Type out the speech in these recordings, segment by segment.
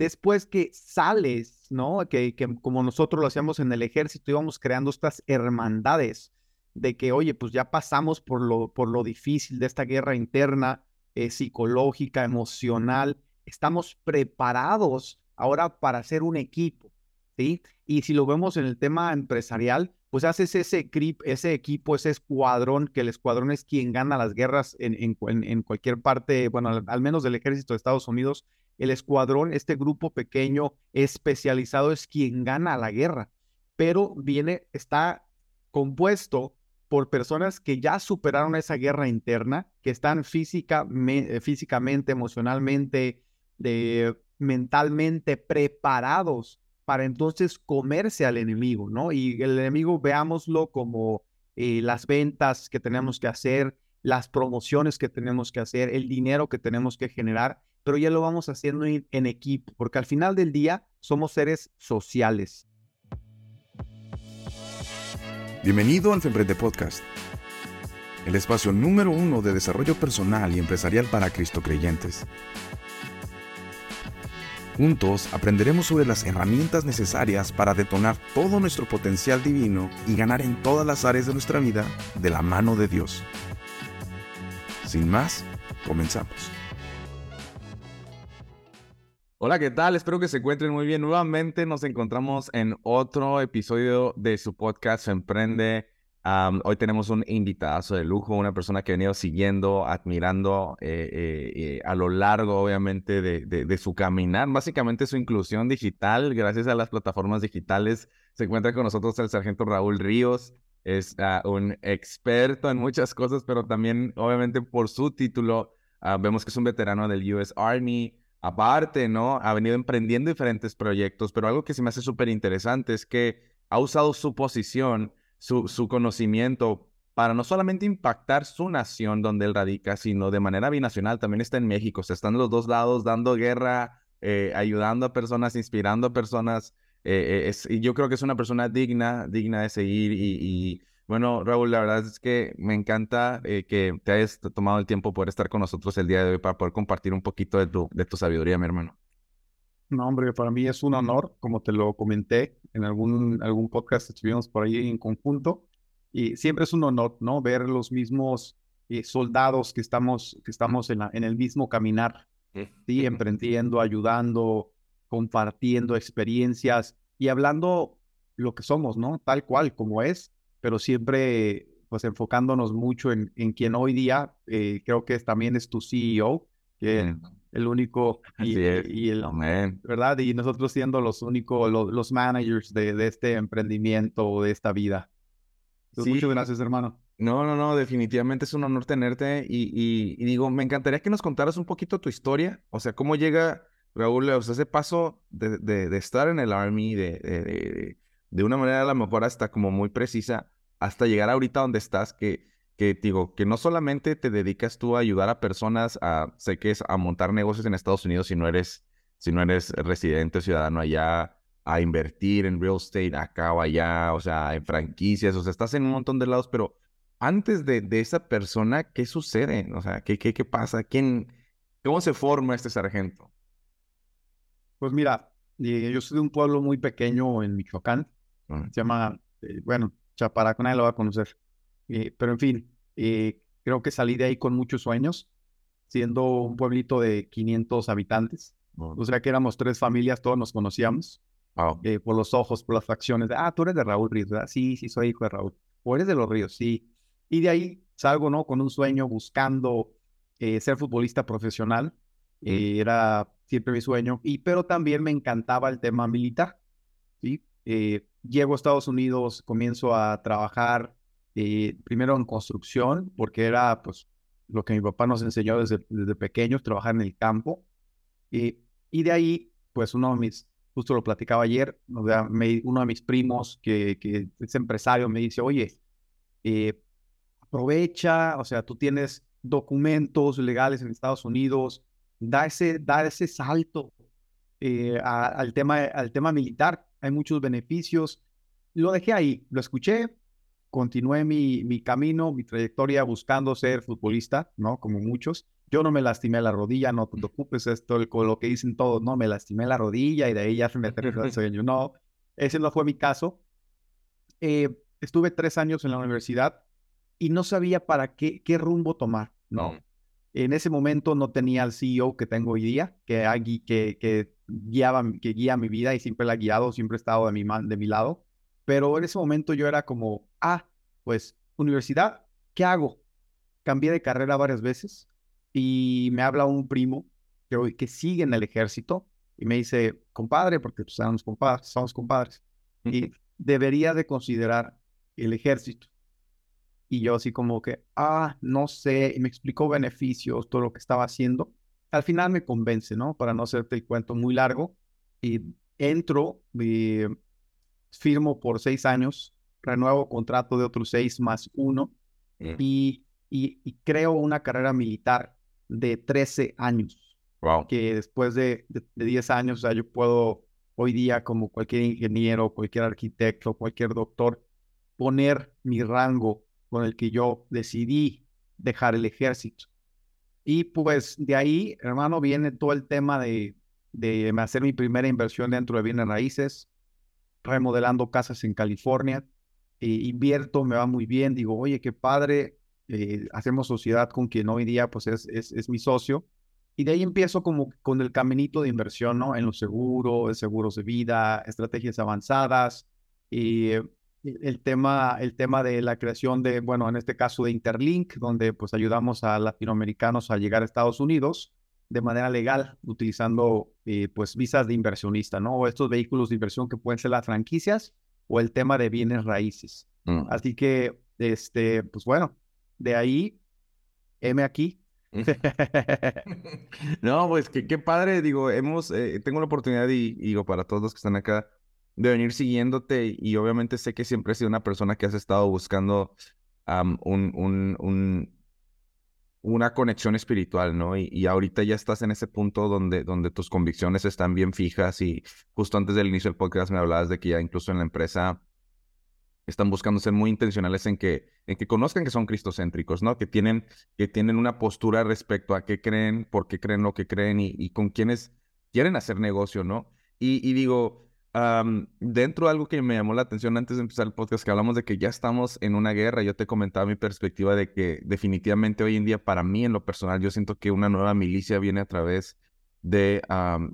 después que sales, ¿no? Que, como nosotros lo hacíamos en el ejército, íbamos creando estas hermandades de que, oye, pues ya pasamos por lo, por lo difícil de esta guerra interna, eh, psicológica, emocional, estamos preparados ahora para hacer un equipo, ¿sí? Y si lo vemos en el tema empresarial, pues haces ese, ese equipo, ese escuadrón, que el escuadrón es quien gana las guerras en, en, cualquier parte, bueno, al, menos del ejército de Estados Unidos, el escuadrón, este grupo pequeño especializado es quien gana la guerra, pero viene, está compuesto por personas que ya superaron esa guerra interna, que están física, eh, físicamente, emocionalmente, mentalmente preparados para entonces comerse al enemigo, ¿no? Y el enemigo veámoslo como eh, las ventas que tenemos que hacer, las promociones que tenemos que hacer, el dinero que tenemos que generar, pero ya lo vamos haciendo en, equipo, porque al final del día somos seres sociales. Bienvenido al Femprende Podcast, el espacio número uno de desarrollo personal y empresarial para Cristo creyentes. Juntos aprenderemos sobre las herramientas necesarias para detonar todo nuestro potencial divino y ganar en todas las áreas de nuestra vida de la mano de Dios. Sin más, comenzamos. Hola, ¿qué tal? Espero que se encuentren muy bien. Nuevamente nos encontramos en otro episodio de su podcast Emprende hoy tenemos un invitado de lujo, una persona que he venido siguiendo, admirando eh, eh, eh, a lo largo, obviamente, de, su caminar, básicamente su inclusión digital, gracias a las plataformas digitales. Se encuentra con nosotros el sargento Raúl Ríos, es ah, un experto en muchas cosas, pero también, obviamente, por su título, ah, vemos que es un veterano del US Army. Aparte, ¿no? Ha venido emprendiendo diferentes proyectos, pero algo que se me hace súper interesante es que ha usado su posición su, conocimiento para no solamente impactar su nación donde él radica, sino de manera binacional. También está en México, se están los dos lados dando guerra, eh, ayudando a personas, inspirando a personas. Eh, eh, es, y yo creo que es una persona digna, digna de seguir. Y, bueno, Raúl, la verdad es que me encanta que te hayas tomado el tiempo por estar con nosotros el día de hoy para poder compartir un poquito de tu, de tu sabiduría, mi hermano. No, hombre, para mí es un honor, como te lo comenté en algún, algún podcast estuvimos por ahí en conjunto. Y siempre es un honor, ¿no? Ver los mismos eh, soldados que estamos, que estamos en, la, en el mismo caminar, ¿sí? Emprendiendo, ayudando, compartiendo experiencias y hablando lo que somos, ¿no? Tal cual como es, pero siempre pues enfocándonos mucho en, en quien hoy día eh, creo que también es tu CEO, que el único y, el verdad y nosotros siendo los únicos los, managers de, de, este emprendimiento de esta vida. Pues, muchas gracias hermano. No no no definitivamente es un honor tenerte y, y, digo me encantaría que nos contaras un poquito tu historia o sea cómo llega Raúl o sea, ese paso de, de, estar en el army de, de, una manera a lo mejor hasta como muy precisa hasta llegar ahorita donde estás que que digo, que no solamente te dedicas tú a ayudar a personas a, sé que es a montar negocios en Estados Unidos si no eres, si no eres residente o ciudadano allá, a invertir en real estate acá o allá, o sea, en franquicias, o sea, estás en un montón de lados, pero antes de, de esa persona, ¿qué sucede? O sea, ¿qué, qué, qué pasa? ¿Quién, ¿Cómo se forma este sargento? Pues mira, eh, yo soy de un pueblo muy pequeño en Michoacán, se llama, eh, bueno, Chaparaco, nadie lo va a conocer. Eh, pero en fin, eh, creo que salí de ahí con muchos sueños, siendo un pueblito de 500 habitantes. O sea que éramos tres familias, todos nos conocíamos. Eh, por los ojos, por las facciones. ah, tú eres de Raúl Ríos, ¿verdad? Sí, sí, soy hijo de Raúl. O eres de los Ríos, sí. Y de ahí salgo, ¿no? Con un sueño buscando ser futbolista profesional. era siempre mi sueño. Y, pero también me encantaba el tema militar, ¿sí? Llego a Estados Unidos, comienzo a trabajar eh, primero en construcción, porque era pues lo que mi papá nos enseñó desde, desde pequeños, trabajar en el campo. y de ahí, pues uno de mis, justo lo platicaba ayer, uno de mis primos que, que, es empresario me dice, oye, eh, aprovecha, o sea, tú tienes documentos legales en Estados Unidos, da ese, da ese salto eh, al, tema, al tema militar, hay muchos beneficios. Lo dejé ahí, lo escuché, continué mi, mi camino, mi trayectoria buscando ser futbolista, ¿no? Como muchos. yo no me lastimé la rodilla, no te preocupes, esto con lo que dicen todos, no, me lastimé la rodilla y de ahí ya se me aterrizó el sueño. No, ese no fue mi caso. Eh, estuve tres años en la universidad y no sabía para qué, qué rumbo tomar. No. En ese momento no tenía el CEO que tengo hoy día, que, que, que, guiaba, que guía mi vida y siempre la ha guiado, siempre ha estado de mi, de mi lado. Pero en ese momento yo era como, ah, pues universidad, ¿qué hago? Cambié de carrera varias veces y me habla un primo que, que sigue en el ejército y me dice, compadre, porque pues, somos compadres, somos compadres, y debería de considerar el ejército. Y yo así como que, ah, no sé, y me explicó beneficios, todo lo que estaba haciendo. Al final me convence, ¿no? Para no hacerte el cuento muy largo. Y entro, eh, firmo por seis años, renuevo contrato de otros seis más uno mm. y, y, creo una carrera militar de 13 años. Wow. Que después de, de, de 10 años, o sea, yo puedo hoy día, como cualquier ingeniero, cualquier arquitecto, cualquier doctor, poner mi rango con el que yo decidí dejar el ejército. Y pues de ahí, hermano, viene todo el tema de, de hacer mi primera inversión dentro de bienes raíces, remodelando casas en California. Eh, invierto, me va muy bien, digo, oye, qué padre, eh, hacemos sociedad con quien hoy día pues es, es, es, mi socio. Y de ahí empiezo como con el caminito de inversión, ¿no? En los seguros, seguros de vida, estrategias avanzadas. Y el tema, el tema de la creación de, bueno, en este caso de Interlink, donde pues ayudamos a latinoamericanos a llegar a Estados Unidos de manera legal, utilizando eh, pues visas de inversionista, ¿no? O estos vehículos de inversión que pueden ser las franquicias o el tema de bienes raíces. Mm. Así que, este, pues bueno, de ahí, M aquí. no, pues qué, qué padre, digo, hemos, eh, tengo la oportunidad y digo, para todos los que están acá, de venir siguiéndote y obviamente sé que siempre has sido una persona que has estado buscando un, un, un, una conexión espiritual, ¿no? Y, y, ahorita ya estás en ese punto donde, donde tus convicciones están bien fijas y justo antes del inicio del podcast me hablabas de que ya incluso en la empresa están buscando ser muy intencionales en que, en que conozcan que son cristocéntricos, ¿no? Que tienen, que tienen una postura respecto a qué creen, por qué creen lo que creen y, y con quienes quieren hacer negocio, ¿no? Y digo, dentro de algo que me llamó la atención antes de empezar el podcast, que hablamos de que ya estamos en una guerra, yo te comentaba mi perspectiva de que definitivamente hoy en día, para mí en lo personal, yo siento que una nueva milicia viene a través de,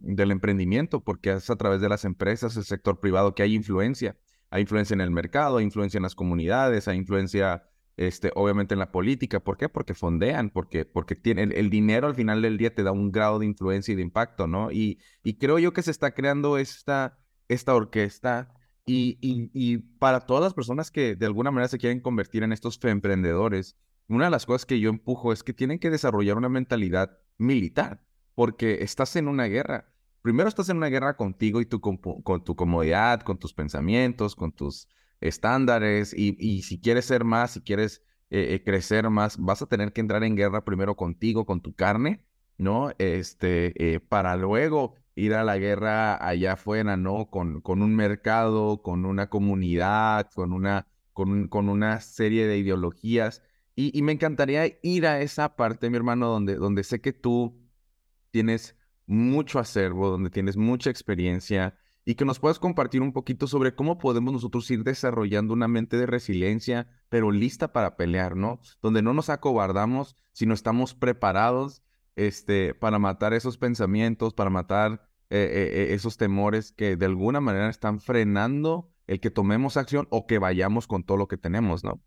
del emprendimiento, porque es a través de las empresas, el sector privado, que hay influencia. Hay influencia en el mercado, hay influencia en las comunidades, hay influencia, este, obviamente, en la política. ¿Por qué? Porque fondean, porque, porque tiene, el, dinero al final del día te da un grado de influencia y de impacto, ¿no? Y, y creo yo que se está creando esta esta orquesta y, y, para todas las personas que de alguna manera se quieren convertir en estos emprendedores, una de las cosas que yo empujo es que tienen que desarrollar una mentalidad militar, porque estás en una guerra. Primero estás en una guerra contigo y tu, con, tu comodidad, con tus pensamientos, con tus estándares, y, y si quieres ser más, si quieres eh, eh, crecer más, vas a tener que entrar en guerra primero contigo, con tu carne, ¿no? Este, eh, para luego ir a la guerra allá afuera, ¿no? Con, con un mercado, con una comunidad, con una, con, con una serie de ideologías. Y, y, me encantaría ir a esa parte, mi hermano, donde, donde sé que tú tienes mucho acervo, donde tienes mucha experiencia y que nos puedas compartir un poquito sobre cómo podemos nosotros ir desarrollando una mente de resiliencia, pero lista para pelear, ¿no? Donde no nos acobardamos, sino estamos preparados este, para matar esos pensamientos, para matar eh, eh, eh, esos temores que de alguna manera están frenando el que tomemos acción o que vayamos con todo lo que tenemos, ¿no?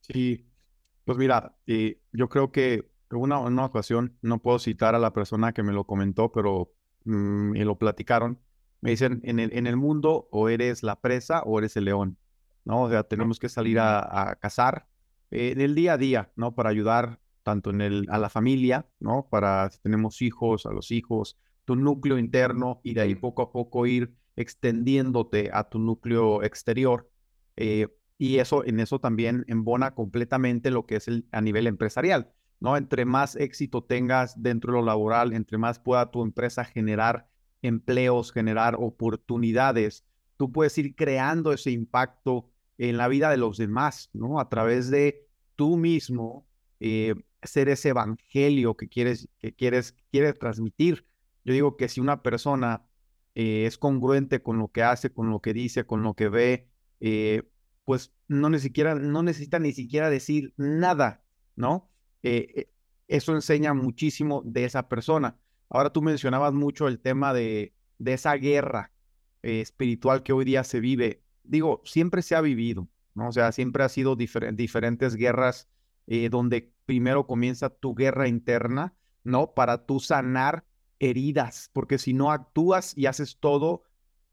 Sí, pues mira, yo creo que en una, una, ocasión, no puedo citar a la persona que me lo comentó, pero mm, me lo platicaron. Me dicen, en el, en el mundo o eres la presa o eres el león, ¿no? O sea, tenemos que salir a, a cazar en el día a día, ¿no? Para ayudar tanto en el, a la familia, ¿no? Para si tenemos hijos, a los hijos, tu núcleo interno y de ahí poco a poco ir extendiéndote a tu núcleo exterior. Eh, y eso, en eso también embona completamente lo que es el, a nivel empresarial, ¿no? Entre más éxito tengas dentro de lo laboral, entre más pueda tu empresa generar empleos, generar oportunidades, tú puedes ir creando ese impacto en la vida de los demás, ¿no? A través de tú mismo eh, ser ese evangelio que quieres, que quieres, quieres transmitir. Yo digo que si una persona eh, es congruente con lo que hace, con lo que dice, con lo que ve, eh, pues no, ni siquiera, no necesita ni siquiera decir nada, ¿no? Eh, eso enseña muchísimo de esa persona. Ahora tú mencionabas mucho el tema de, de esa guerra espiritual que hoy día se vive. Digo, siempre se ha vivido, ¿no? O sea, siempre ha sido diferentes guerras donde primero comienza tu guerra interna, ¿no? Para tú sanar heridas, porque si no actúas y haces todo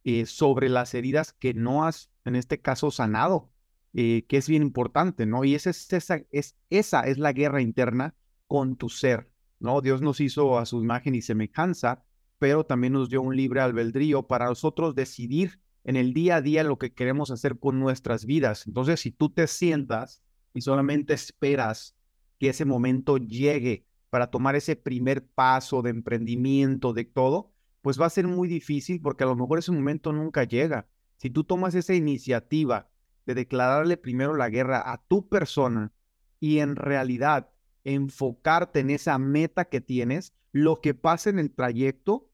eh, sobre las heridas que no has, en este caso, sanado, eh, que es bien importante, ¿no? Y esa es, esa, es, esa es la guerra interna con tu ser, ¿no? Dios nos hizo a su imagen y semejanza, pero también nos dio un libre albedrío para nosotros decidir en el día a día lo que queremos hacer con nuestras vidas. Entonces, si tú te sientas y solamente esperas que ese momento llegue para tomar ese primer paso de emprendimiento, de todo, pues va a ser muy difícil porque a lo mejor ese momento nunca llega. Si tú tomas esa iniciativa de declararle primero la guerra a tu persona y en realidad enfocarte en esa meta que tienes, lo que pase en el trayecto,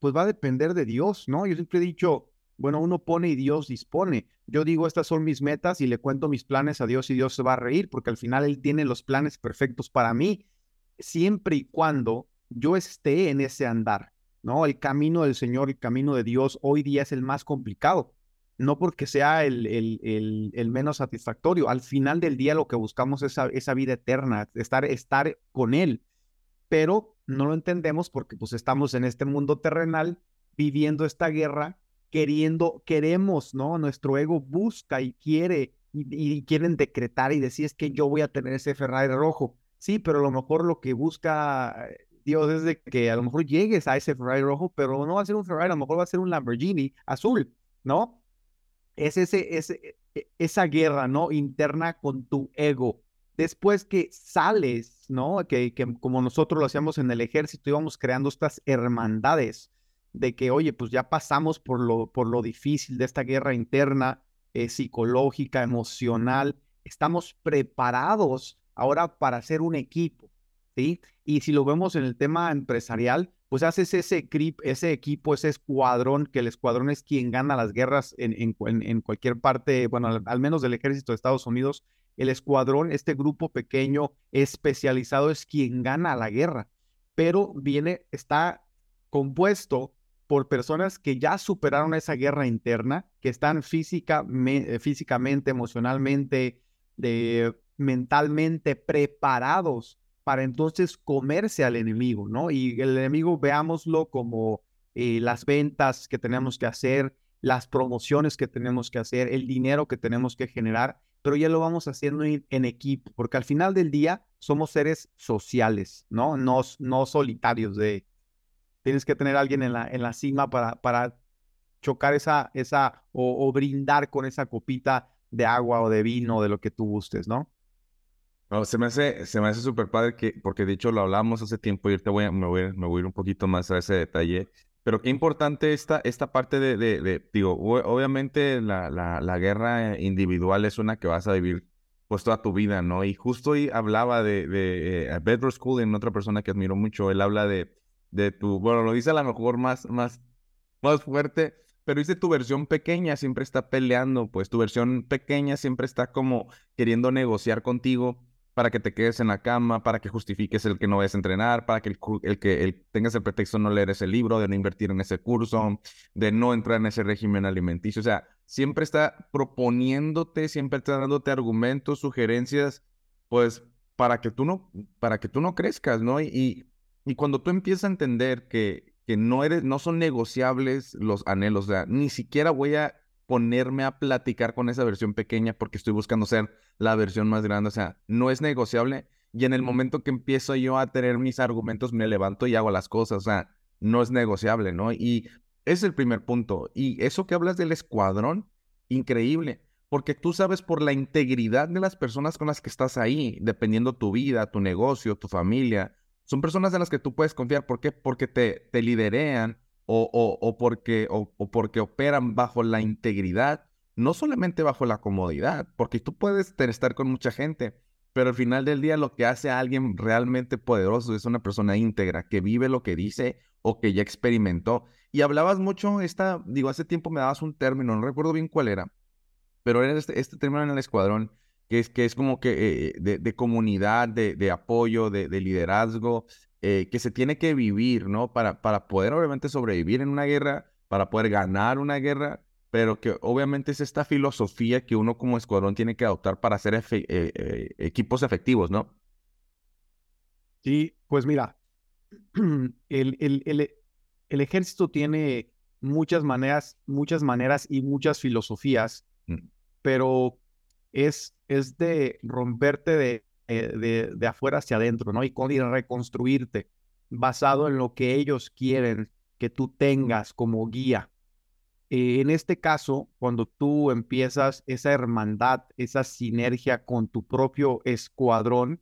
pues va a depender de Dios, ¿no? Yo siempre he dicho, bueno, uno pone y Dios dispone. Yo digo, estas son mis metas y le cuento mis planes a Dios y Dios se va a reír porque al final Él tiene los planes perfectos para mí siempre y cuando yo esté en ese andar, ¿no? El camino del Señor, el camino de Dios hoy día es el más complicado, no porque sea el, menos satisfactorio. Al final del día lo que buscamos es esa, vida eterna, estar, estar con Él, pero no lo entendemos porque pues estamos en este mundo terrenal viviendo esta guerra, queriendo, queremos, ¿no? Nuestro ego busca y quiere y quieren decretar y decir es que yo voy a tener ese Ferrari rojo Sí, pero a lo mejor lo que busca eh, Dios es de que a lo mejor llegues a ese Ferrari rojo, pero no va a ser un Ferrari, a lo mejor va a ser un Lamborghini azul, ¿no? Es ese, ese, e, esa guerra, ¿no? Interna con tu ego. Después que sales, ¿no? Que, que como nosotros lo hacíamos en el ejército, íbamos creando estas hermandades de que, oye, pues ya pasamos por lo, por lo difícil de esta guerra interna, eh, psicológica, emocional, estamos preparados ahora para hacer un equipo, ¿sí? Y si lo vemos en el tema empresarial, pues haces ese, ese equipo, ese escuadrón, que el escuadrón es quien gana las guerras en, cualquier parte, bueno, al, menos del ejército de Estados Unidos, el escuadrón, este grupo pequeño especializado es quien gana la guerra, pero viene, está compuesto por personas que ya superaron esa guerra interna, que están física, físicamente, emocionalmente, de, mentalmente preparados para entonces comerse al enemigo, ¿no? Y el enemigo veámoslo como eh, las ventas que tenemos que hacer, las promociones que tenemos que hacer, el dinero que tenemos que generar, pero ya lo vamos haciendo en, equipo, porque al final del día somos seres sociales, ¿no? No, no solitarios de... Tienes que tener a alguien en la, en la cima para, para chocar esa, esa o, o brindar con esa copita de agua o de vino, de lo que tú gustes, ¿no? No, se me hace, se me hace súper padre que, porque de hecho lo hablamos hace tiempo y ahorita voy a, me, voy, me voy a ir un poquito más a ese detalle. Pero qué importante esta, esta parte de, de, digo, obviamente la, la, la, guerra individual es una que vas a vivir pues toda tu vida, ¿no? Y justo hoy hablaba de, de eh, Bedrock School en otra persona que admiro mucho, él habla de, de tu, bueno, lo dice a lo mejor más, más, más fuerte, pero dice tu versión pequeña siempre está peleando, pues tu versión pequeña siempre está como queriendo negociar contigo para que te quedes en la cama, para que justifiques el que no vayas a entrenar, para que el, el que el, tengas el pretexto de no leer ese libro, de no invertir en ese curso, de no entrar en ese régimen alimenticio. O sea, siempre está proponiéndote, siempre está dándote argumentos, sugerencias, pues para que tú no, para que tú no crezcas, ¿no? Y, y cuando tú empiezas a entender que, que no eres, no son negociables los anhelos, o sea, ni siquiera voy a ponerme a platicar con esa versión pequeña porque estoy buscando ser la versión más grande. O sea, no es negociable. Y en el momento que empiezo yo a tener mis argumentos, me levanto y hago las cosas. O sea, no es negociable, ¿no? Y es el primer punto. Y eso que hablas del escuadrón, increíble. Porque tú sabes por la integridad de las personas con las que estás ahí, dependiendo tu vida, tu negocio, tu familia. Son personas en las que tú puedes confiar. ¿Por qué? Porque te, te liderean, o, o, porque, o, porque operan bajo la integridad, no solamente bajo la comodidad, porque tú puedes estar con mucha gente, pero al final del día lo que hace a alguien realmente poderoso es una persona íntegra, que vive lo que dice o que ya experimentó. Y hablabas mucho, esta, digo, hace tiempo me dabas un término, no recuerdo bien cuál era, pero era este, este término en el escuadrón, que es, que es como que eh, de, comunidad, de, apoyo, de, liderazgo, eh, que se tiene que vivir, ¿no? Para, para poder obviamente sobrevivir en una guerra, para poder ganar una guerra, pero que obviamente es esta filosofía que uno como escuadrón tiene que adoptar para hacer eh, equipos efectivos, ¿no? Sí, pues mira, el, el, el, ejército tiene muchas maneras, muchas maneras y muchas filosofías, mm. pero es, es de romperte de, eh, de, de, afuera hacia adentro, ¿no? Y, con, reconstruirte basado en lo que ellos quieren que tú tengas como guía. Eh, en este caso, cuando tú empiezas esa hermandad, esa sinergia con tu propio escuadrón,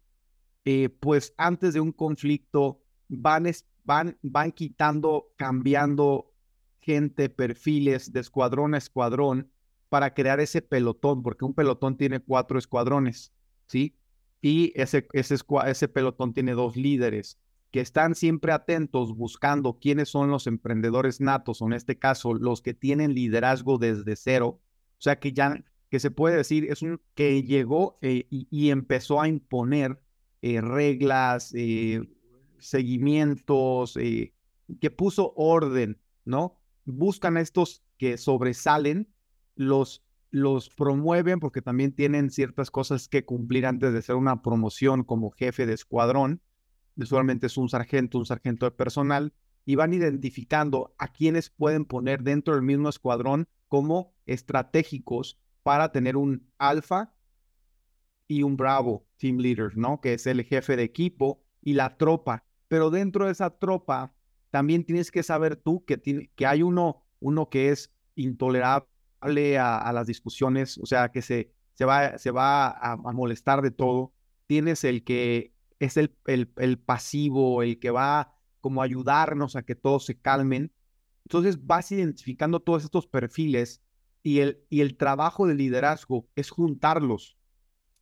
eh, pues antes de un conflicto van, van, van quitando, cambiando gente, perfiles de escuadrón a escuadrón para crear ese pelotón, porque un pelotón tiene cuatro escuadrones, ¿sí? Y ese, ese, ese pelotón tiene dos líderes que están siempre atentos buscando quiénes son los emprendedores natos, o en este caso, los que tienen liderazgo desde cero. O sea, que ya, que se puede decir, es un que llegó eh, y, empezó a imponer eh, reglas, eh, seguimientos, que puso orden, ¿no? Buscan estos que sobresalen, los, los promueven porque también tienen ciertas cosas que cumplir antes de ser una promoción como jefe de escuadrón. Usualmente es un sargento, un sargento de personal, y van identificando a quienes pueden poner dentro del mismo escuadrón como estratégicos para tener un alfa y un bravo team leader, ¿no? Que es el jefe de equipo y la tropa pero dentro de esa tropa también tienes que saber tú que, tiene, que hay uno, uno que es intolerable a, las discusiones, o sea, que se, se va, se va a, molestar de todo. Tienes el que es el, el, pasivo, el que va como a ayudarnos a que todos se calmen. Entonces vas identificando todos estos perfiles y el, y el trabajo de liderazgo es juntarlos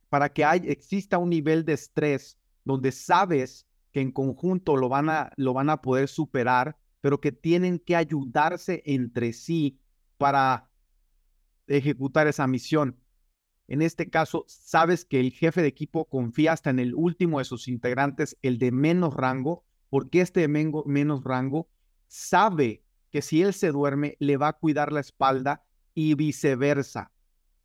para que hay, exista un nivel de estrés donde sabes que en conjunto lo van a, lo van a poder superar, pero que tienen que ayudarse entre sí para ejecutar esa misión. En este caso, sabes que el jefe de equipo confía hasta en el último de sus integrantes, el de menos rango, porque este de menos rango sabe que si él se duerme, le va a cuidar la espalda y viceversa.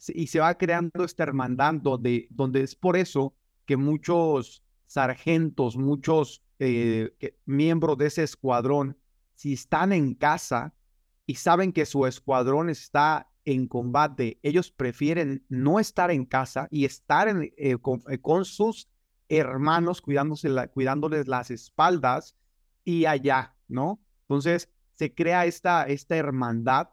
Y se va creando esta hermandad donde, donde es por eso que muchos sargentos, muchos eh, miembros de ese escuadrón, si están en casa y saben que su escuadrón está en combate, ellos prefieren no estar en casa y estar eh, eh, con, sus hermanos cuidándose cuidándoles las espaldas y allá, ¿no? Entonces se crea esta, esta hermandad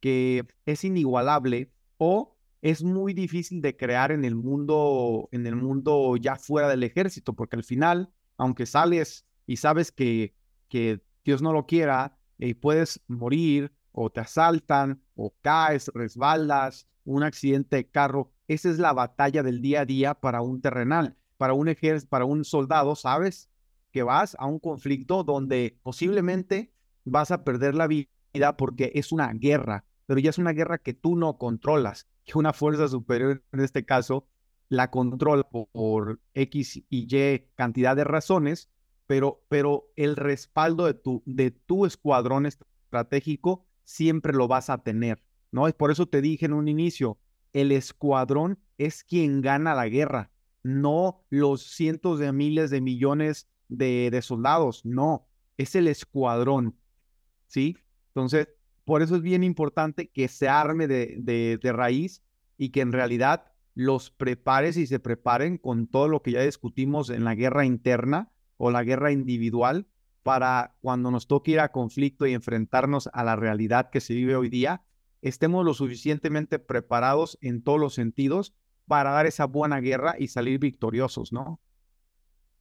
que es inigualable o es muy difícil de crear en el mundo, en el mundo ya fuera del ejército, porque al final, aunque sales y sabes que, que Dios no lo quiera, eh, puedes morir o te asaltan o caes, resbalas, un accidente de carro, esa es la batalla del día a día para un terrenal, para un ejército, para un soldado, sabes que vas a un conflicto donde posiblemente vas a perder la vida porque es una guerra, pero ya es una guerra que tú no controlas que una fuerza superior, en este caso, la controla por, X y Y cantidad de razones, pero, pero el respaldo de tu, de tu escuadrón estratégico siempre lo vas a tener, ¿no? Y por eso te dije en un inicio, el escuadrón es quien gana la guerra, no los cientos de miles de millones de, de soldados, no, es el escuadrón, ¿sí? Entonces, por eso es bien importante que se arme de, de, raíz y que en realidad los prepares y se preparen con todo lo que ya discutimos en la guerra interna o la guerra individual para cuando nos toque ir a conflicto y enfrentarnos a la realidad que se vive hoy día, estemos lo suficientemente preparados en todos los sentidos para dar esa buena guerra y salir victoriosos, ¿no?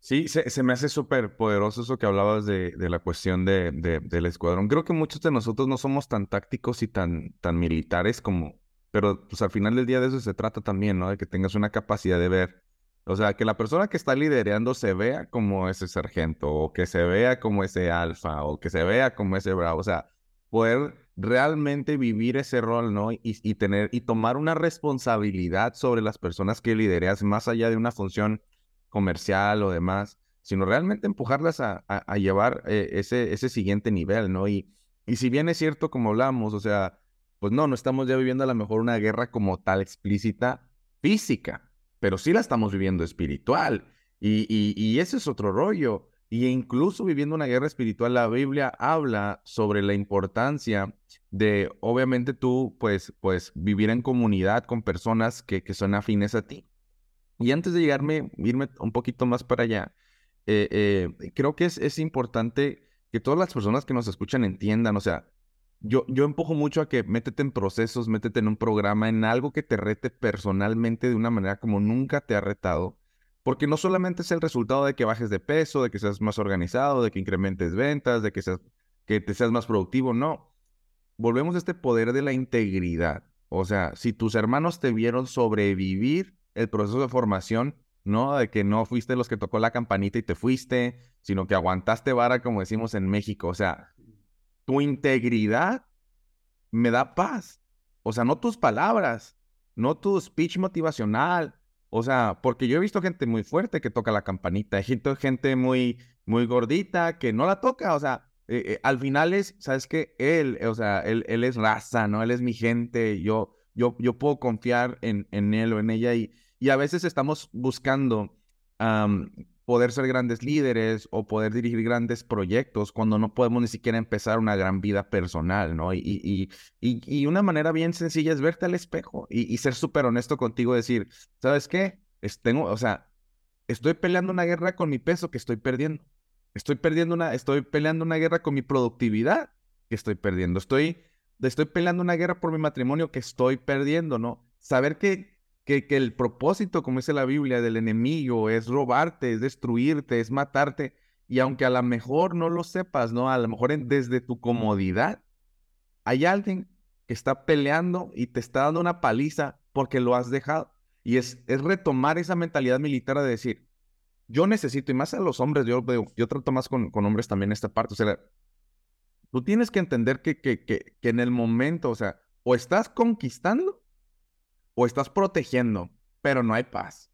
Sí, se, me hace súper poderoso eso que hablabas de, la cuestión de, del escuadrón. Creo que muchos de nosotros no somos tan tácticos y tan, tan militares como, pero pues al final del día de eso se trata también, ¿no? De que tengas una capacidad de ver O sea, que la persona que está liderando se vea como ese sargento, o que se vea como ese alfa, o que se vea como ese bravo. O sea, poder realmente vivir ese rol, ¿no? Y, y tener y tomar una responsabilidad sobre las personas que lidereas, más allá de una función comercial o demás, sino realmente empujarlas a, a, llevar eh, ese, ese siguiente nivel, ¿no? Y, y si bien es cierto, como hablamos, o sea, pues no, no estamos ya viviendo a lo mejor una guerra como tal explícita física, pero sí la estamos viviendo espiritual. Y, y, ese es otro rollo. Y incluso viviendo una guerra espiritual, la Biblia habla sobre la importancia de, obviamente, tú, pues, pues, vivir en comunidad con personas que, que son afines a ti. Y antes de llegarme, irme un poquito más para allá, eh, eh, creo que es, es importante que todas las personas que nos escuchan entiendan, o sea, yo, yo empujo mucho a que métete en procesos, métete en un programa, en algo que te rete personalmente de una manera como nunca te ha retado, porque no solamente es el resultado de que bajes de peso, de que seas más organizado, de que incrementes ventas, de que, seas, que te seas más productivo, no. Volvemos a este poder de la integridad. O sea, si tus hermanos te vieron sobrevivir el proceso de formación, ¿no? De que no fuiste los que tocó la campanita y te fuiste, sino que aguantaste vara, como decimos en México. O sea, tu integridad me da paz. O sea, no tus palabras, no tu speech motivacional. O sea, porque yo he visto gente muy fuerte que toca la campanita, he visto gente muy, muy gordita que no la toca. O sea, eh, eh, al final es, ¿sabes qué? Él, o sea, él, él es raza, ¿no? Él es mi gente. Yo, yo, yo puedo confiar en, en él o en ella y, y a veces estamos buscando poder ser grandes líderes o poder dirigir grandes proyectos cuando no podemos ni siquiera empezar una gran vida personal, ¿no? Y, y, y, una manera bien sencilla es verte al espejo y, ser súper honesto contigo, decir, ¿sabes qué? tengo, o sea, estoy peleando una guerra con mi peso que estoy perdiendo. Estoy perdiendo una, estoy peleando una guerra con mi productividad que estoy perdiendo. Estoy, estoy peleando una guerra por mi matrimonio que estoy perdiendo, ¿no? Saber que que, el propósito, como dice la Biblia, del enemigo es robarte, es destruirte, es matarte. Y aunque a lo mejor no lo sepas, ¿no? A lo mejor desde tu comodidad, hay alguien que está peleando y te está dando una paliza porque lo has dejado. Y es, es retomar esa mentalidad militar de decir, yo necesito, y más a los hombres, yo, yo trato más con, con hombres también esta parte, o sea, tú tienes que entender que, que, que, que en el momento, o sea, o estás conquistando o estás protegiendo, pero no hay paz.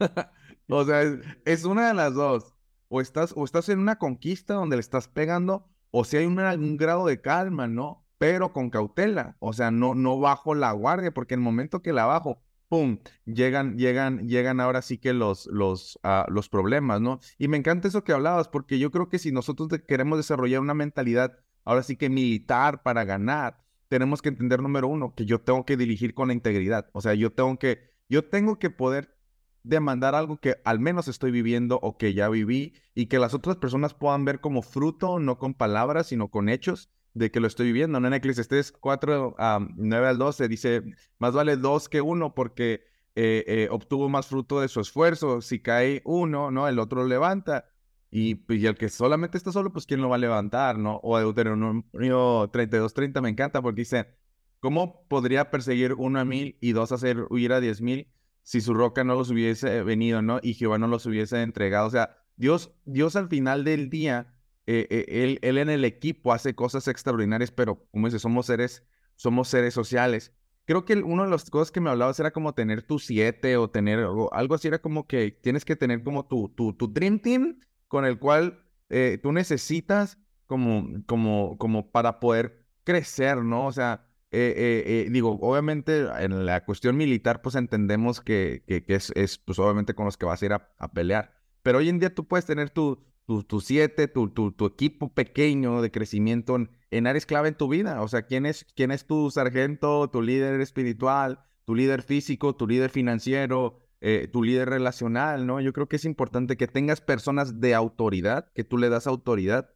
o sea, es, una de las dos. O estás, o estás en una conquista donde le estás pegando, o si hay un grado de calma, ¿no? Pero con cautela. O sea, no, no bajo la guardia, porque el momento que la bajo, ¡pum! Llegan, llegan, llegan ahora sí que los, los, ah, los problemas, ¿no? Y me encanta eso que hablabas, porque yo creo que si nosotros queremos desarrollar una mentalidad, ahora sí que militar para ganar, tenemos que entender, número uno, que yo tengo que dirigir con la integridad. O sea, yo tengo que, yo tengo que poder demandar algo que al menos estoy viviendo o que ya viví y que las otras personas puedan ver como fruto, no con palabras, sino con hechos de que lo estoy viviendo. En Eclesiastes 4, 9 al 12 dice, más vale dos que uno porque eh, eh, obtuvo más fruto de su esfuerzo. Si cae uno, ¿no? El otro levanta. Pues, y, el que solamente está solo, pues ¿quién lo va a levantar, no? O Deuteronomio 32.30 me encanta porque dice, ¿cómo podría perseguir uno a mil y dos hacer huir a diez mil si su roca no los hubiese venido, ¿no? Y Jehová no los hubiese entregado. O sea, Dios, Dios al final del día, eh, eh, él, él en el equipo hace cosas extraordinarias, pero como dice, somos seres, somos seres sociales creo que una de las cosas que me hablabas era como tener tu siete o tener algo, algo, así, era como que tienes que tener como tu, tu, tu Dream Team con el cual eh, tú necesitas como, como, como para poder crecer, ¿no? O sea, eh, eh, digo, obviamente en la cuestión militar, pues entendemos que, que, es, es, pues obviamente con los que vas a ir a, pelear. Pero hoy en día tú puedes tener tu, tu, tu siete, tu, tu, tu, equipo pequeño de crecimiento en, en, áreas clave en tu vida. O sea, ¿quién es, quién es tu sargento, tu líder espiritual, tu líder físico, tu líder financiero, eh, tu líder relacional, ¿no? Yo creo que es importante que tengas personas de autoridad, que tú le das autoridad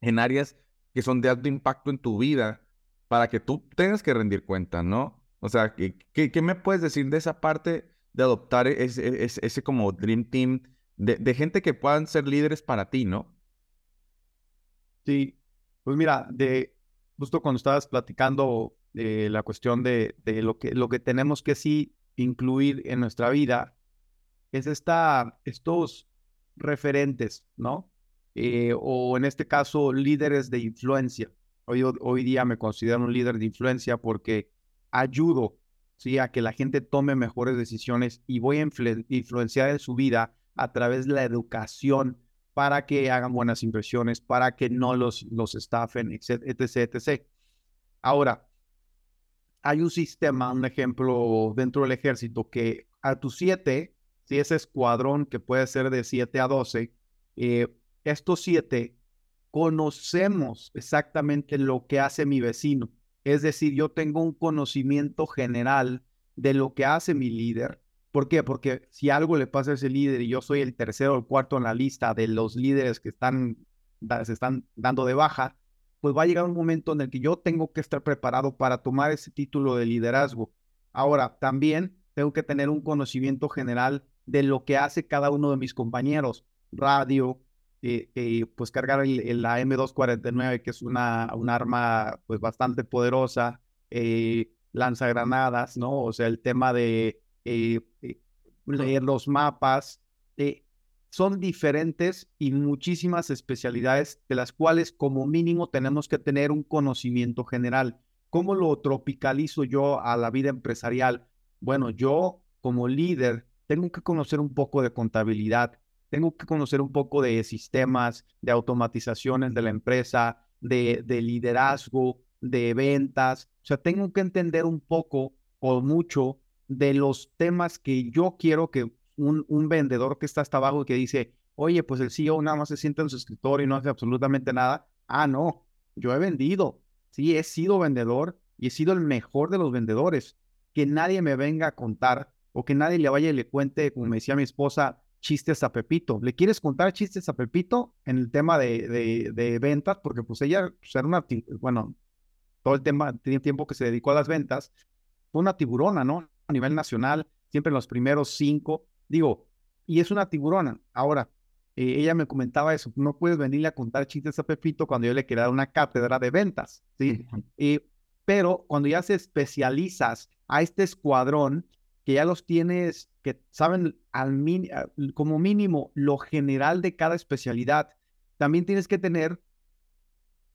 en áreas que son de alto impacto en tu vida para que tú tengas que rendir cuenta, ¿no? O sea, ¿qué, me puedes decir de esa parte de adoptar ese, ese, como Dream Team de, de, gente que puedan ser líderes para ti, ¿no? Sí, pues mira, de justo cuando estabas platicando de la cuestión de, de lo, que, lo que tenemos que sí incluir en nuestra vida, es esta, estos referentes, ¿no? Eh, o en este caso, líderes de influencia. Hoy, día me considero un líder de influencia porque ayudo ¿sí? a que la gente tome mejores decisiones y voy a influenciar en su vida a través de la educación para que hagan buenas impresiones, para que no los, los estafen, etc, etc. Ahora, hay un sistema, un ejemplo dentro del ejército que a tus siete, si ese escuadrón que puede ser de siete a doce, eh, estos siete conocemos exactamente lo que hace mi vecino. Es decir, yo tengo un conocimiento general de lo que hace mi líder. ¿Por qué? Porque si algo le pasa a ese líder y yo soy el tercero o el cuarto en la lista de los líderes que están, se están dando de baja, pues va a llegar un momento en el que yo tengo que estar preparado para tomar ese título de liderazgo. Ahora, también tengo que tener un conocimiento general de lo que hace cada uno de mis compañeros. Radio, eh, eh, pues cargar el, la M249, que es una, un arma pues bastante poderosa, eh, lanzagranadas, ¿no? O sea, el tema de leer los mapas, son diferentes y muchísimas especialidades de las cuales como mínimo tenemos que tener un conocimiento general. ¿Cómo lo tropicalizo yo a la vida empresarial? Bueno, yo como líder tengo que conocer un poco de contabilidad, tengo que conocer un poco de sistemas, de automatizaciones de la empresa, de, liderazgo, de ventas. O sea, tengo que entender un poco o mucho de los temas que yo quiero que un, un vendedor que está hasta abajo y que dice, oye, pues el CEO nada más se sienta en su escritorio y no hace absolutamente nada. Ah, no, yo he vendido. Sí, he sido vendedor y he sido el mejor de los vendedores. Que nadie me venga a contar o que nadie le vaya y le cuente, como me decía mi esposa, chistes a Pepito. ¿Le quieres contar chistes a Pepito en el tema de, de, ventas? Porque pues ella pues, era una, bueno, todo el tema, tiene tiempo que se dedicó a las ventas, fue una tiburona, ¿no? A nivel nacional, siempre en los primeros cinco, digo, y es una tiburona. Ahora, eh, ella me comentaba eso, no puedes venirle a contar chistes a Pepito cuando yo le quería dar una cátedra de ventas, ¿sí? pero cuando ya se especializas a este escuadrón, que ya los tienes, que saben al como mínimo lo general de cada especialidad, también tienes que tener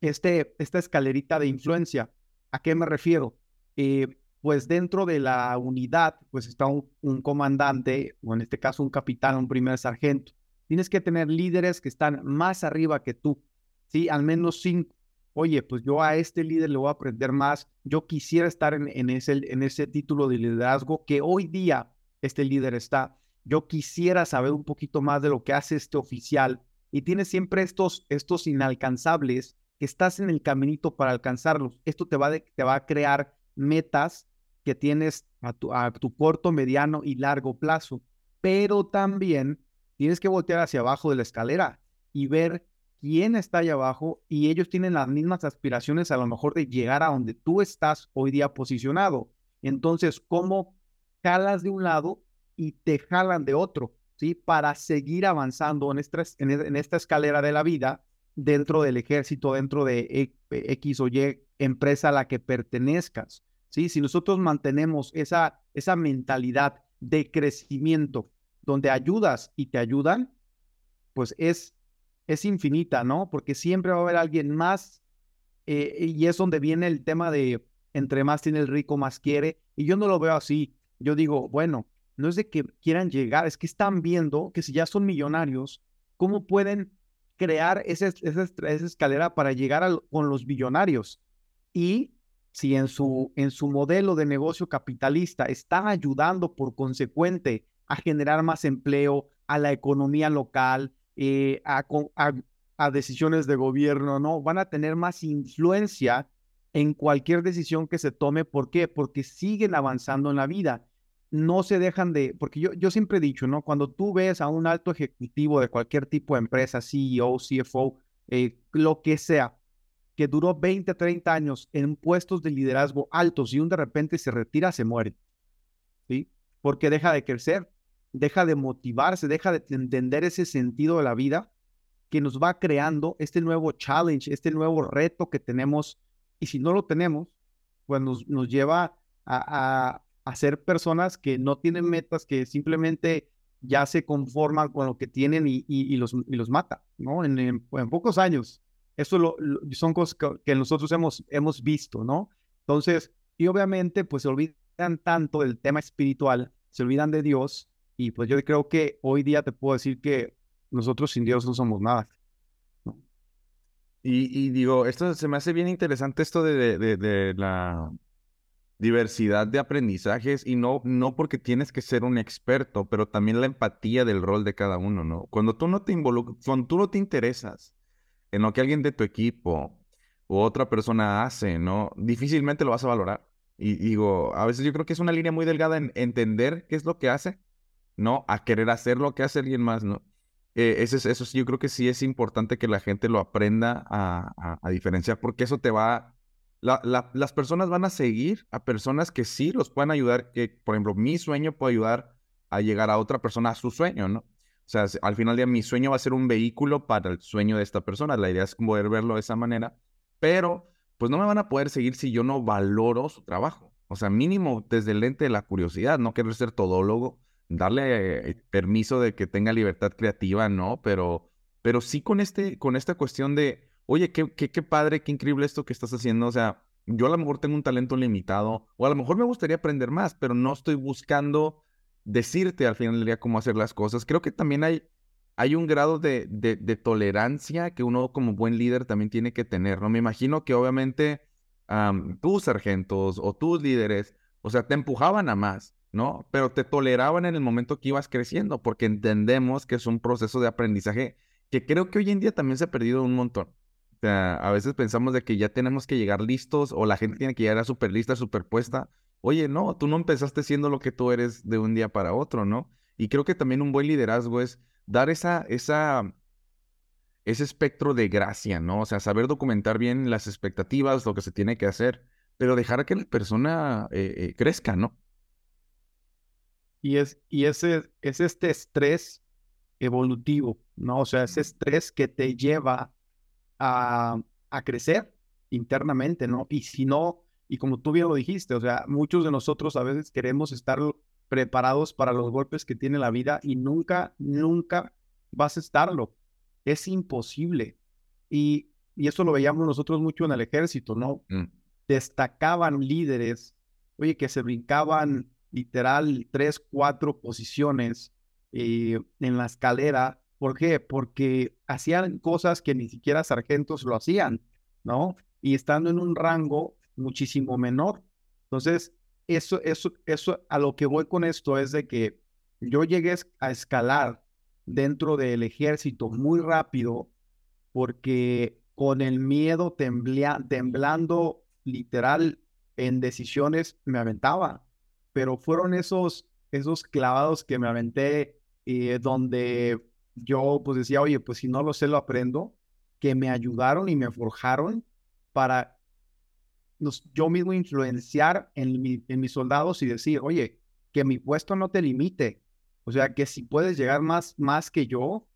este, esta escalerita de influencia. ¿A qué me refiero? Eh, pues dentro de la unidad, pues está un, comandante, o en este caso un capitán, un primer sargento. Tienes que tener líderes que están más arriba que tú, ¿sí? Al menos cinco oye, pues yo a este líder le voy a aprender más, yo quisiera estar en, ese, en ese título de liderazgo que hoy día este líder está, yo quisiera saber un poquito más de lo que hace este oficial y tienes siempre estos, estos inalcanzables que estás en el caminito para alcanzarlos. Esto te va, te va a crear metas que tienes a tu, a tu corto, mediano y largo plazo, pero también tienes que voltear hacia abajo de la escalera y ver quién está allá abajo y ellos tienen las mismas aspiraciones a lo mejor de llegar a donde tú estás hoy día posicionado. Entonces, ¿cómo jalas de un lado y te jalan de otro? ¿Sí? Para seguir avanzando en esta, en esta escalera de la vida dentro del ejército, dentro de e, X o Y empresa a la que pertenezcas. ¿Sí? Si nosotros mantenemos esa, esa mentalidad de crecimiento donde ayudas y te ayudan, pues es es infinita, ¿no? Porque siempre va a haber alguien más eh, y es donde viene el tema de entre más tiene el rico, más quiere. Y yo no lo veo así. Yo digo, bueno, no es de que quieran llegar, es que están viendo que si ya son millonarios, ¿cómo pueden crear esa, escalera para llegar con los billonarios? Y si en su, en su modelo de negocio capitalista están ayudando por consecuente a generar más empleo, a la economía local, eh, a, decisiones de gobierno, ¿no? Van a tener más influencia en cualquier decisión que se tome. ¿Por qué? Porque siguen avanzando en la vida. No se dejan de, porque yo, yo siempre he dicho, ¿no? Cuando tú ves a un alto ejecutivo de cualquier tipo de empresa, CEO, CFO, eh, lo que sea, que duró 20, 30 años en puestos de liderazgo altos y un de repente se retira, se muere. ¿Sí? Porque deja de crecer, deja de motivarse, deja de entender ese sentido de la vida que nos va creando este nuevo challenge, este nuevo reto que tenemos. Y si no lo tenemos, pues nos, nos lleva a, a, ser personas que no tienen metas, que simplemente ya se conforman con lo que tienen y, y, los, y los mata, ¿no? En, en, pocos años. Eso lo, son cosas que, nosotros hemos, hemos visto, ¿no? Entonces, y obviamente, pues se olvidan tanto del tema espiritual, se olvidan de Dios, y pues yo creo que hoy día te puedo decir que nosotros sin Dios no somos nada. Y, digo, esto se me hace bien interesante esto de, de, la diversidad de aprendizajes y no, no porque tienes que ser un experto, pero también la empatía del rol de cada uno, ¿no? Cuando tú no te involucras, cuando tú no te interesas en lo que alguien de tu equipo o otra persona hace, ¿no? Difícilmente lo vas a valorar. Y digo, a veces yo creo que es una línea muy delgada en entender qué es lo que hace, ¿no? A querer hacer lo que hace alguien más, ¿no? Eh, eso, eso yo creo que sí es importante que la gente lo aprenda a, diferenciar, porque eso te va... las personas van a seguir a personas que sí los pueden ayudar, que por ejemplo mi sueño puede ayudar a llegar a otra persona a su sueño, ¿no? O sea, al final del día mi sueño va a ser un vehículo para el sueño de esta persona. La idea es poder verlo de esa manera, pero pues no me van a poder seguir si yo no valoro su trabajo. O sea, mínimo desde el lente de la curiosidad, no quiero ser todólogo, darle eh, permiso de que tenga libertad creativa, ¿no? Pero, pero sí con, este, con esta cuestión de, oye, qué, qué, qué padre, qué increíble esto que estás haciendo. O sea, yo a lo mejor tengo un talento limitado o a lo mejor me gustaría aprender más, pero no estoy buscando decirte al final del día cómo hacer las cosas. Creo que también hay, hay un grado de, de, tolerancia que uno como buen líder también tiene que tener, ¿no? Me imagino que obviamente tus sargentos o tus líderes, o sea, te empujaban a más. ¿no? Pero te toleraban en el momento que ibas creciendo, porque entendemos que es un proceso de aprendizaje que creo que hoy en día también se ha perdido un montón. O sea, a veces pensamos de que ya tenemos que llegar listos o la gente tiene que llegar a súper lista, súper puesta. Oye, no, tú no empezaste siendo lo que tú eres de un día para otro, ¿no? Y creo que también un buen liderazgo es dar esa, esa, ese espectro de gracia, ¿no? O sea, saber documentar bien las expectativas, lo que se tiene que hacer, pero dejar que la persona eh, eh, crezca, ¿no? Y es, y ese, es este estrés evolutivo, ¿no? O sea, ese estrés que te lleva a, a crecer internamente, ¿no? Y si no, y como tú bien lo dijiste, o sea, muchos de nosotros a veces queremos estar preparados para los golpes que tiene la vida y nunca, nunca vas a estarlo. Es imposible. Y, y eso lo veíamos nosotros mucho en el ejército, ¿no? Mm. Destacaban líderes, oye, que se brincaban literal tres, cuatro posiciones eh, en la escalera. ¿Por qué? Porque hacían cosas que ni siquiera sargentos lo hacían, ¿no? Y estando en un rango muchísimo menor. Entonces, eso, eso, eso, a lo que voy con esto es de que yo llegué a escalar dentro del ejército muy rápido porque con el miedo temblando literal en decisiones me aventaba pero fueron esos, esos clavados que me aventé eh, donde yo pues decía, oye, pues si no lo sé, lo aprendo, que me ayudaron y me forjaron para yo mismo influenciar en, en mis soldados y decir, oye, que mi puesto no te limite. O sea, que si puedes llegar más, más que yo,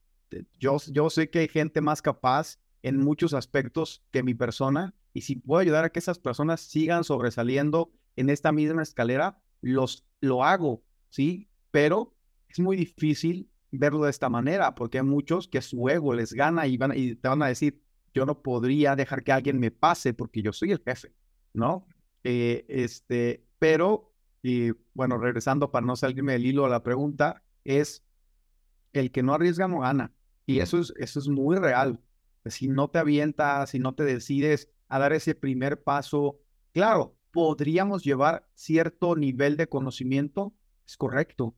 yo, yo sé que hay gente más capaz en muchos aspectos que mi persona, y si puedo ayudar a que esas personas sigan sobresaliendo en esta misma escalera, los, lo hago, ¿sí? Pero es muy difícil verlo de esta manera, porque hay muchos que su ego les gana y, van, y te van a decir, yo no podría dejar que alguien me pase porque yo soy el jefe, ¿no? Eh, este, pero, y bueno, regresando para no salirme del hilo a la pregunta, es el que no arriesga no gana. Y eso es, eso es muy real. Si no te avientas, si no te decides a dar ese primer paso, claro, podríamos llevar cierto nivel de conocimiento, es correcto.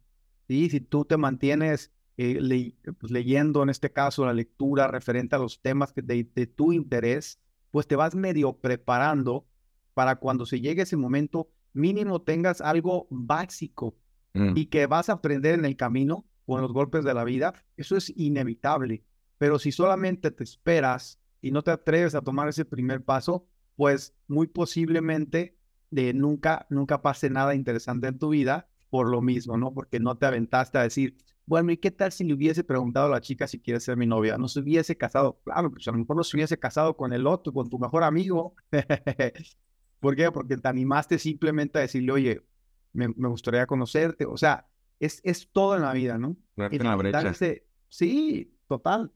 ¿sí? Si tú te mantienes eh, pues, leyendo, en este caso, la lectura referente a los temas que de, tu interés, pues te vas medio preparando para cuando se llegue ese momento, mínimo tengas algo básico mm. y que vas a aprender en el camino con los golpes de la vida, eso es inevitable. Pero si solamente te esperas y no te atreves a tomar ese primer paso, pues muy posiblemente de nunca, nunca pase nada interesante en tu vida por lo mismo, ¿no? Porque no te aventaste a decir, bueno, ¿y qué tal si le hubiese preguntado a la chica si quiere ser mi novia? No se hubiese casado, claro, pues a lo mejor no se hubiese casado con el otro, con tu mejor amigo. ¿Por qué? Porque te animaste simplemente a decirle, oye, me, me gustaría conocerte. O sea, es, es todo en la vida, ¿no? en la brecha. sí, total.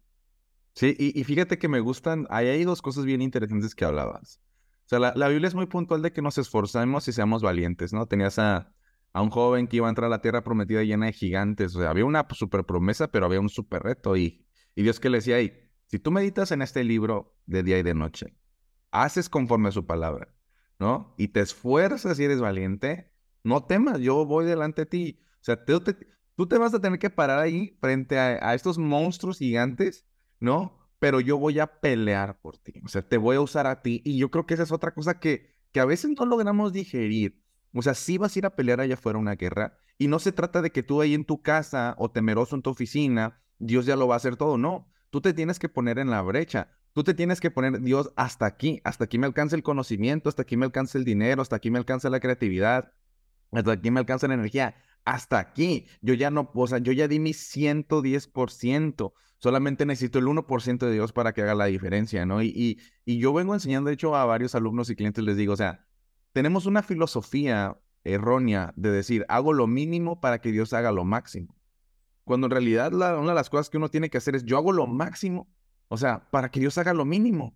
Sí, y, fíjate que me gustan, ahí hay dos cosas bien interesantes que hablabas. O sea, la, Biblia es muy puntual de que nos esforzamos y seamos valientes, ¿no? Tenías a, a un joven que iba a entrar a la tierra prometida llena de gigantes. O sea, había una super promesa, pero había un super reto. Y, y Dios que le decía ahí, si tú meditas en este libro de día y de noche, haces conforme a su palabra, ¿no? Y te esfuerzas y eres valiente, no temas, yo voy delante de ti. O sea, tú te, tú te vas a tener que parar ahí frente a, a estos monstruos gigantes, ¿no? Pero yo voy a pelear por ti. O sea, te voy a usar a ti. Y yo creo que esa es otra cosa que, que a veces no logramos digerir. O sea, sí vas a ir a pelear allá afuera una guerra. Y no se trata de que tú ahí en tu casa o temeroso en tu oficina, Dios ya lo va a hacer todo. No, tú te tienes que poner en la brecha. Tú te tienes que poner, Dios, hasta aquí, hasta aquí me alcanza el conocimiento, hasta aquí me alcanza el dinero, hasta aquí me alcanza la creatividad, hasta aquí me alcanza la energía, hasta aquí. Yo ya no, o sea, yo ya di mi 110%, solamente necesito el 1% de Dios para que haga la diferencia, ¿no? Y, y, yo vengo enseñando, de hecho, a varios alumnos y clientes les digo, o sea, tenemos una filosofía errónea de decir, hago lo mínimo para que Dios haga lo máximo. Cuando en realidad una de las cosas que uno tiene que hacer es, yo hago lo máximo, o sea, para que Dios haga lo mínimo.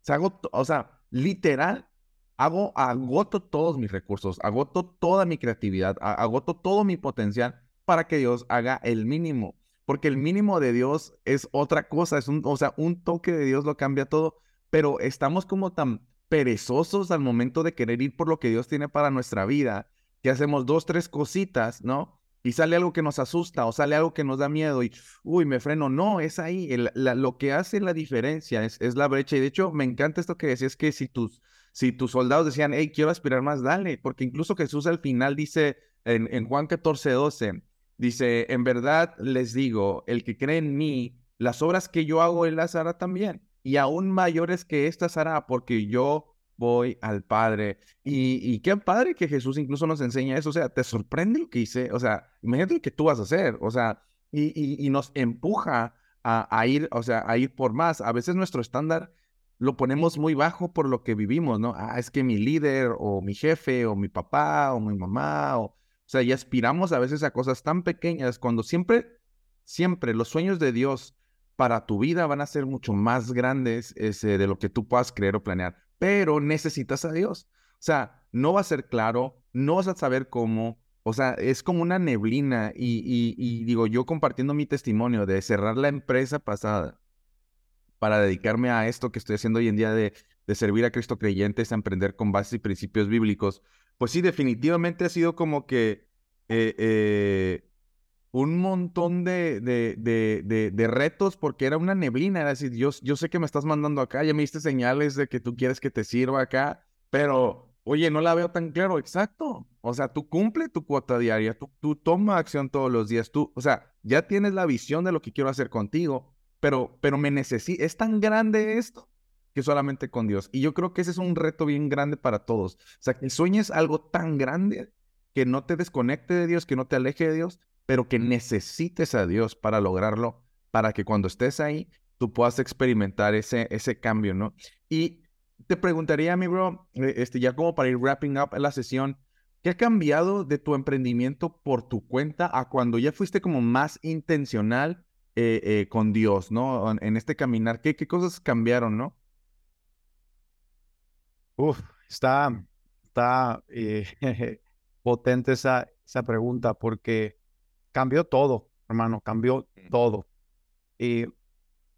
O sea, hago, o sea literal, hago, agoto todos mis recursos, agoto toda mi creatividad, agoto todo mi potencial para que Dios haga el mínimo. Porque el mínimo de Dios es otra cosa, es un, o sea, un toque de Dios lo cambia todo, pero estamos como tan perezosos al momento de querer ir por lo que Dios tiene para nuestra vida, que hacemos dos, tres cositas, ¿no? Y sale algo que nos asusta o sale algo que nos da miedo y, uy, me freno. No, es ahí. lo que hace la diferencia es, es, la brecha. Y de hecho, me encanta esto que decías, que si tus, si tus soldados decían, hey, quiero aspirar más, dale. Porque incluso Jesús al final dice en, en Juan 14, 12, dice, en verdad les digo, el que cree en mí, las obras que yo hago, él las hará también y aún mayores que estas hará, porque yo voy al Padre. Y, qué padre que Jesús incluso nos enseña eso. O sea, te sorprende lo que hice. O sea, imagínate lo que tú vas a hacer. O sea, y, nos empuja a, ir, o sea, a ir por más. A veces nuestro estándar lo ponemos muy bajo por lo que vivimos, ¿no? Ah, es que mi líder o mi jefe o mi papá o mi mamá o... O sea, y aspiramos a veces a cosas tan pequeñas cuando siempre, siempre los sueños de Dios para tu vida van a ser mucho más grandes ese, de lo que tú puedas creer o planear, pero necesitas a Dios. O sea, no va a ser claro, no vas a saber cómo, o sea, es como una neblina y, digo, yo compartiendo mi testimonio de cerrar la empresa pasada para dedicarme a esto que estoy haciendo hoy en día de, servir a Cristo creyentes, a emprender con bases y principios bíblicos, pues sí, definitivamente ha sido como que eh, eh, un montón de, de, de, de, retos porque era una neblina. Era decir, yo, yo sé que me estás mandando acá, ya me diste señales de que tú quieres que te sirva acá, pero oye, no la veo tan claro. Exacto. O sea, tú cumple tu cuota diaria, tú, tú toma acción todos los días, tú, o sea, ya tienes la visión de lo que quiero hacer contigo, pero, pero me necesito, es tan grande esto que solamente con Dios. Y yo creo que ese es un reto bien grande para todos. O sea, que sueñes algo tan grande que no te desconecte de Dios, que no te aleje de Dios, pero que necesites a Dios para lograrlo, para que cuando estés ahí, tú puedas experimentar ese, ese cambio, ¿no? Y te preguntaría, mi bro, eh, este, ya como para ir wrapping up la sesión, ¿qué ha cambiado de tu emprendimiento por tu cuenta a cuando ya fuiste como más intencional eh, eh, con Dios, ¿no? En este caminar, ¿qué, qué cosas cambiaron, no? Uf, está, está potente esa, esa pregunta porque cambió todo, hermano, cambió todo. Y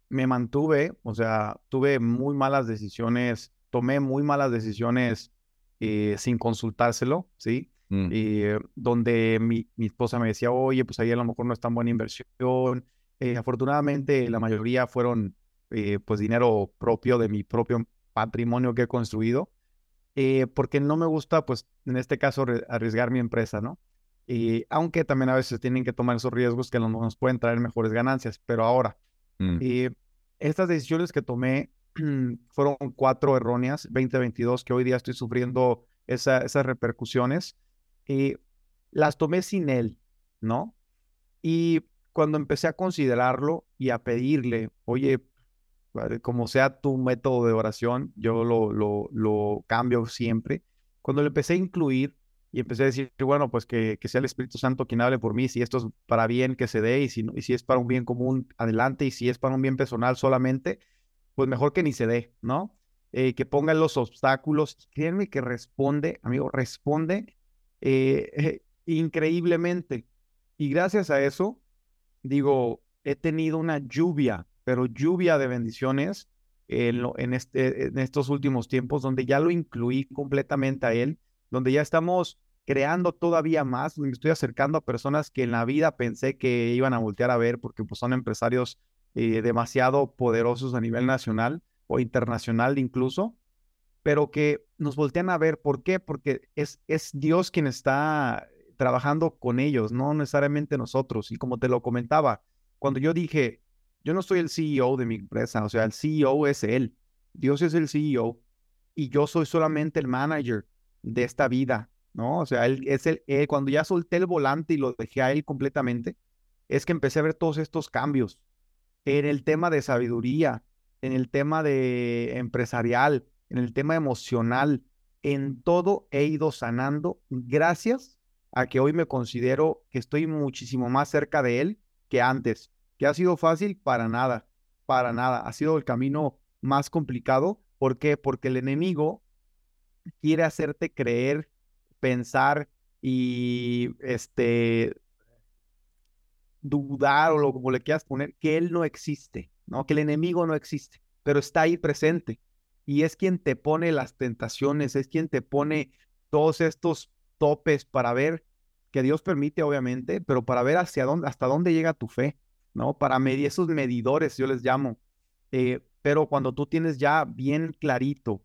me mantuve, o sea, tuve muy malas decisiones, tomé muy malas decisiones eh, sin consultárselo, ¿sí? Mm. Y eh, donde mi, mi, esposa me decía, oye, pues ahí a lo mejor no es tan buena inversión. Eh, afortunadamente, la mayoría fueron, pues, dinero propio de mi propio patrimonio que he construido, porque no me gusta, pues, en este caso, arriesgar mi empresa, ¿no? Y aunque también a veces tienen que tomar esos riesgos que nos pueden traer mejores ganancias, pero ahora, mm. estas decisiones que tomé fueron cuatro erróneas, 2022, que hoy día estoy sufriendo esas repercusiones, y las tomé sin él, ¿no? Y cuando empecé a considerarlo y a pedirle, oye, como sea tu método de oración, yo lo, lo, lo cambio siempre. Cuando le empecé a incluir y empecé a decir, bueno, pues que, que, sea el Espíritu Santo quien hable por mí, si esto es para bien que se dé y si, y si es para un bien común, adelante, y si es para un bien personal solamente, pues mejor que ni se dé, ¿no? Eh, que pongan los obstáculos. Créanme que responde, amigo, responde eh, increíblemente. Y gracias a eso, digo, he tenido una lluvia, pero lluvia de bendiciones en, en, este, en estos últimos tiempos, donde ya lo incluí completamente a él donde ya estamos creando todavía más, me estoy acercando a personas que en la vida pensé que iban a voltear a ver porque pues, son empresarios eh, demasiado poderosos a nivel nacional o internacional incluso, pero que nos voltean a ver. ¿Por qué? Porque es, es Dios quien está trabajando con ellos, no necesariamente nosotros. Y como te lo comentaba, cuando yo dije, yo no soy el CEO de mi empresa, o sea, el CEO es Él, Dios es el CEO y yo soy solamente el manager de esta vida, ¿no? O sea, él es el, cuando ya solté el volante y lo dejé a él completamente, es que empecé a ver todos estos cambios en el tema de sabiduría, en el tema de empresarial, en el tema emocional, en todo he ido sanando gracias a que hoy me considero que estoy muchísimo más cerca de él que antes. ¿Que ha sido fácil? Para nada, para nada. Ha sido el camino más complicado. ¿Por qué? Porque el enemigo quiere hacerte creer, pensar y este dudar o lo como le quieras poner, que él no existe, ¿no? Que el enemigo no existe, pero está ahí presente. Y es quien te pone las tentaciones, es quien te pone todos estos topes para ver que Dios permite, obviamente, pero para ver hacia dónde, hasta dónde llega tu fe, ¿no? Para medir esos medidores, yo les llamo. Eh, pero cuando tú tienes ya bien clarito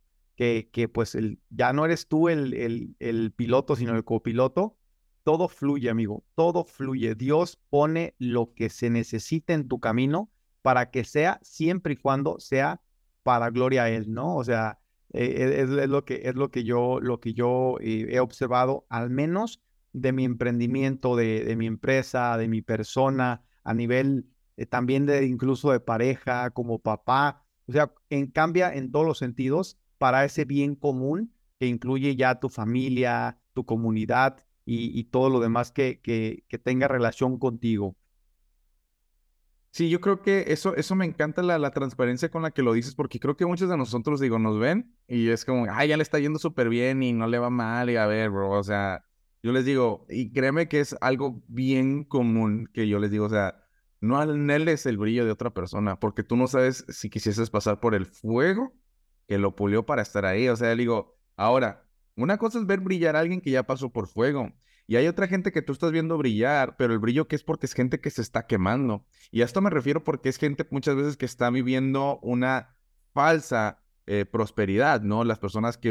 que, pues ya no eres tú el, piloto, sino el copiloto, todo fluye, amigo, todo fluye. Dios pone lo que se necesita en tu camino para que sea siempre y cuando sea para gloria a Él, ¿no? O sea, eh, es, lo que, es lo que yo, lo que yo eh, he observado, al menos de mi emprendimiento, de, de mi empresa, de mi persona, a nivel eh, también de incluso de pareja, como papá. O sea, en, cambia en todos los sentidos para ese bien común que incluye ya tu familia, tu comunidad y, todo lo demás que, que, tenga relación contigo. Sí, yo creo que eso, eso me encanta la, la, transparencia con la que lo dices, porque creo que muchos de nosotros, digo, nos ven y es como, ay, ya le está yendo súper bien y no le va mal, y a ver, bro, o sea, yo les digo, y créeme que es algo bien común que yo les digo, o sea, no anheles el brillo de otra persona, porque tú no sabes si quisieses pasar por el fuego que lo pulió para estar ahí. O sea, le digo, ahora, una cosa es ver brillar a alguien que ya pasó por fuego. Y hay otra gente que tú estás viendo brillar, pero el brillo que es porque es gente que se está quemando. Y a esto me refiero porque es gente muchas veces que está viviendo una falsa eh, prosperidad, ¿no? Las personas que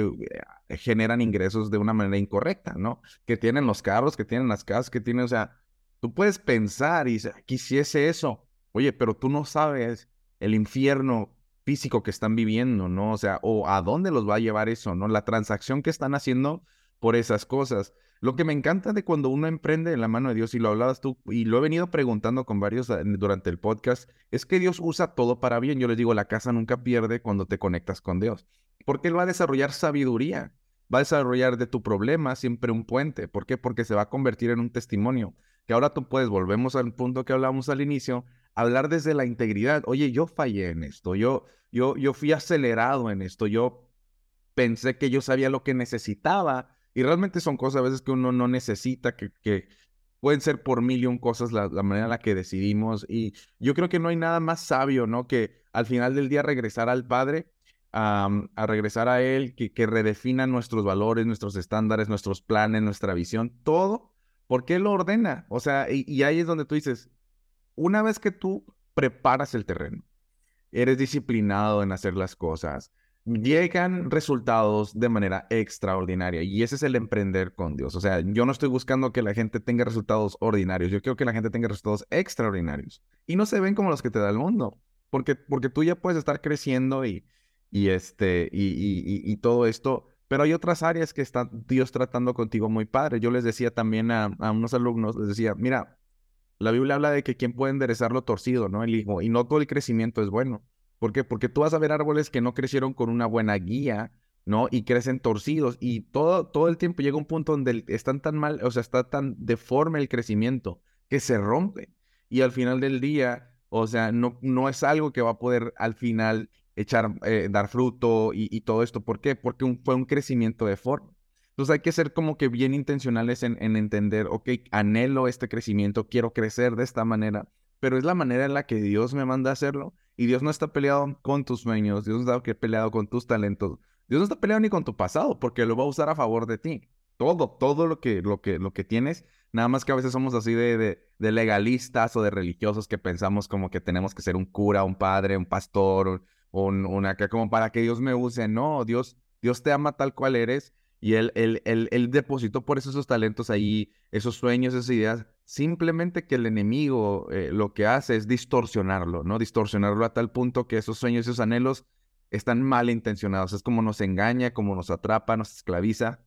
eh, generan ingresos de una manera incorrecta, ¿no? Que tienen los carros, que tienen las casas, que tienen, o sea, tú puedes pensar y quisiese eso. Oye, pero tú no sabes el infierno físico que están viviendo, ¿no? O sea, o a dónde los va a llevar eso, ¿no? La transacción que están haciendo por esas cosas. Lo que me encanta de cuando uno emprende en la mano de Dios, y lo hablabas tú, y lo he venido preguntando con varios eh, durante el podcast, es que Dios usa todo para bien. Yo les digo, la casa nunca pierde cuando te conectas con Dios, porque Él va a desarrollar sabiduría, va a desarrollar de tu problema siempre un puente. ¿Por qué? Porque se va a convertir en un testimonio. Que ahora tú puedes, volvemos al punto que hablamos al inicio, hablar desde la integridad. Oye, yo fallé en esto, yo, yo, yo fui acelerado en esto, yo pensé que yo sabía lo que necesitaba y realmente son cosas a veces que uno no necesita, que, pueden ser por mil y un cosas la, manera en la que decidimos y yo creo que no hay nada más sabio, ¿no? Que al final del día regresar al Padre. a regresar a Él, que, que redefina nuestros valores, nuestros estándares, nuestros planes, nuestra visión, todo, porque Él lo ordena. O sea, y ahí es donde tú dices, una vez que tú preparas el terreno, eres disciplinado en hacer las cosas, llegan resultados de manera extraordinaria. Y ese es el emprender con Dios. O sea, yo no estoy buscando que la gente tenga resultados ordinarios, yo quiero que la gente tenga resultados extraordinarios. Y no se ven como los que te da el mundo, porque, porque tú ya puedes estar creciendo y, y, este, y, y, todo esto. Pero hay otras áreas que está Dios tratando contigo muy padre. Yo les decía también a, a unos alumnos, les decía, mira, la Biblia habla de que quien puede enderezar lo torcido, ¿no? El hijo. Y no todo el crecimiento es bueno. ¿Por qué? Porque tú vas a ver árboles que no crecieron con una buena guía, ¿no? Y crecen torcidos y todo, todo el tiempo llega un punto donde están tan mal, o sea, está tan deforme el crecimiento que se rompe. Y al final del día, o sea, no, no es algo que va a poder al final echar, eh, dar fruto y, todo esto. ¿Por qué? Porque fue un crecimiento deforme. Entonces hay que ser como que bien intencionales en, en entender, ok, anhelo este crecimiento, quiero crecer de esta manera, pero es la manera en la que Dios me manda a hacerlo. Y Dios no está peleado con tus sueños, Dios no está peleado con tus talentos, Dios no está peleado ni con tu pasado, porque lo va a usar a favor de ti. Todo, todo lo que, lo que, lo que tienes, nada más que a veces somos así de, de, legalistas o de religiosos que pensamos como que tenemos que ser un cura, un padre, un pastor, un, una que como para que Dios me use. No, Dios, Dios te ama tal cual eres y él, él, él, él depositó por eso esos talentos ahí, esos sueños, esas ideas. Simplemente que el enemigo eh, lo que hace es distorsionarlo, ¿no? Distorsionarlo a tal punto que esos sueños, esos anhelos están mal intencionados. Es como nos engaña, como nos atrapa, nos esclaviza.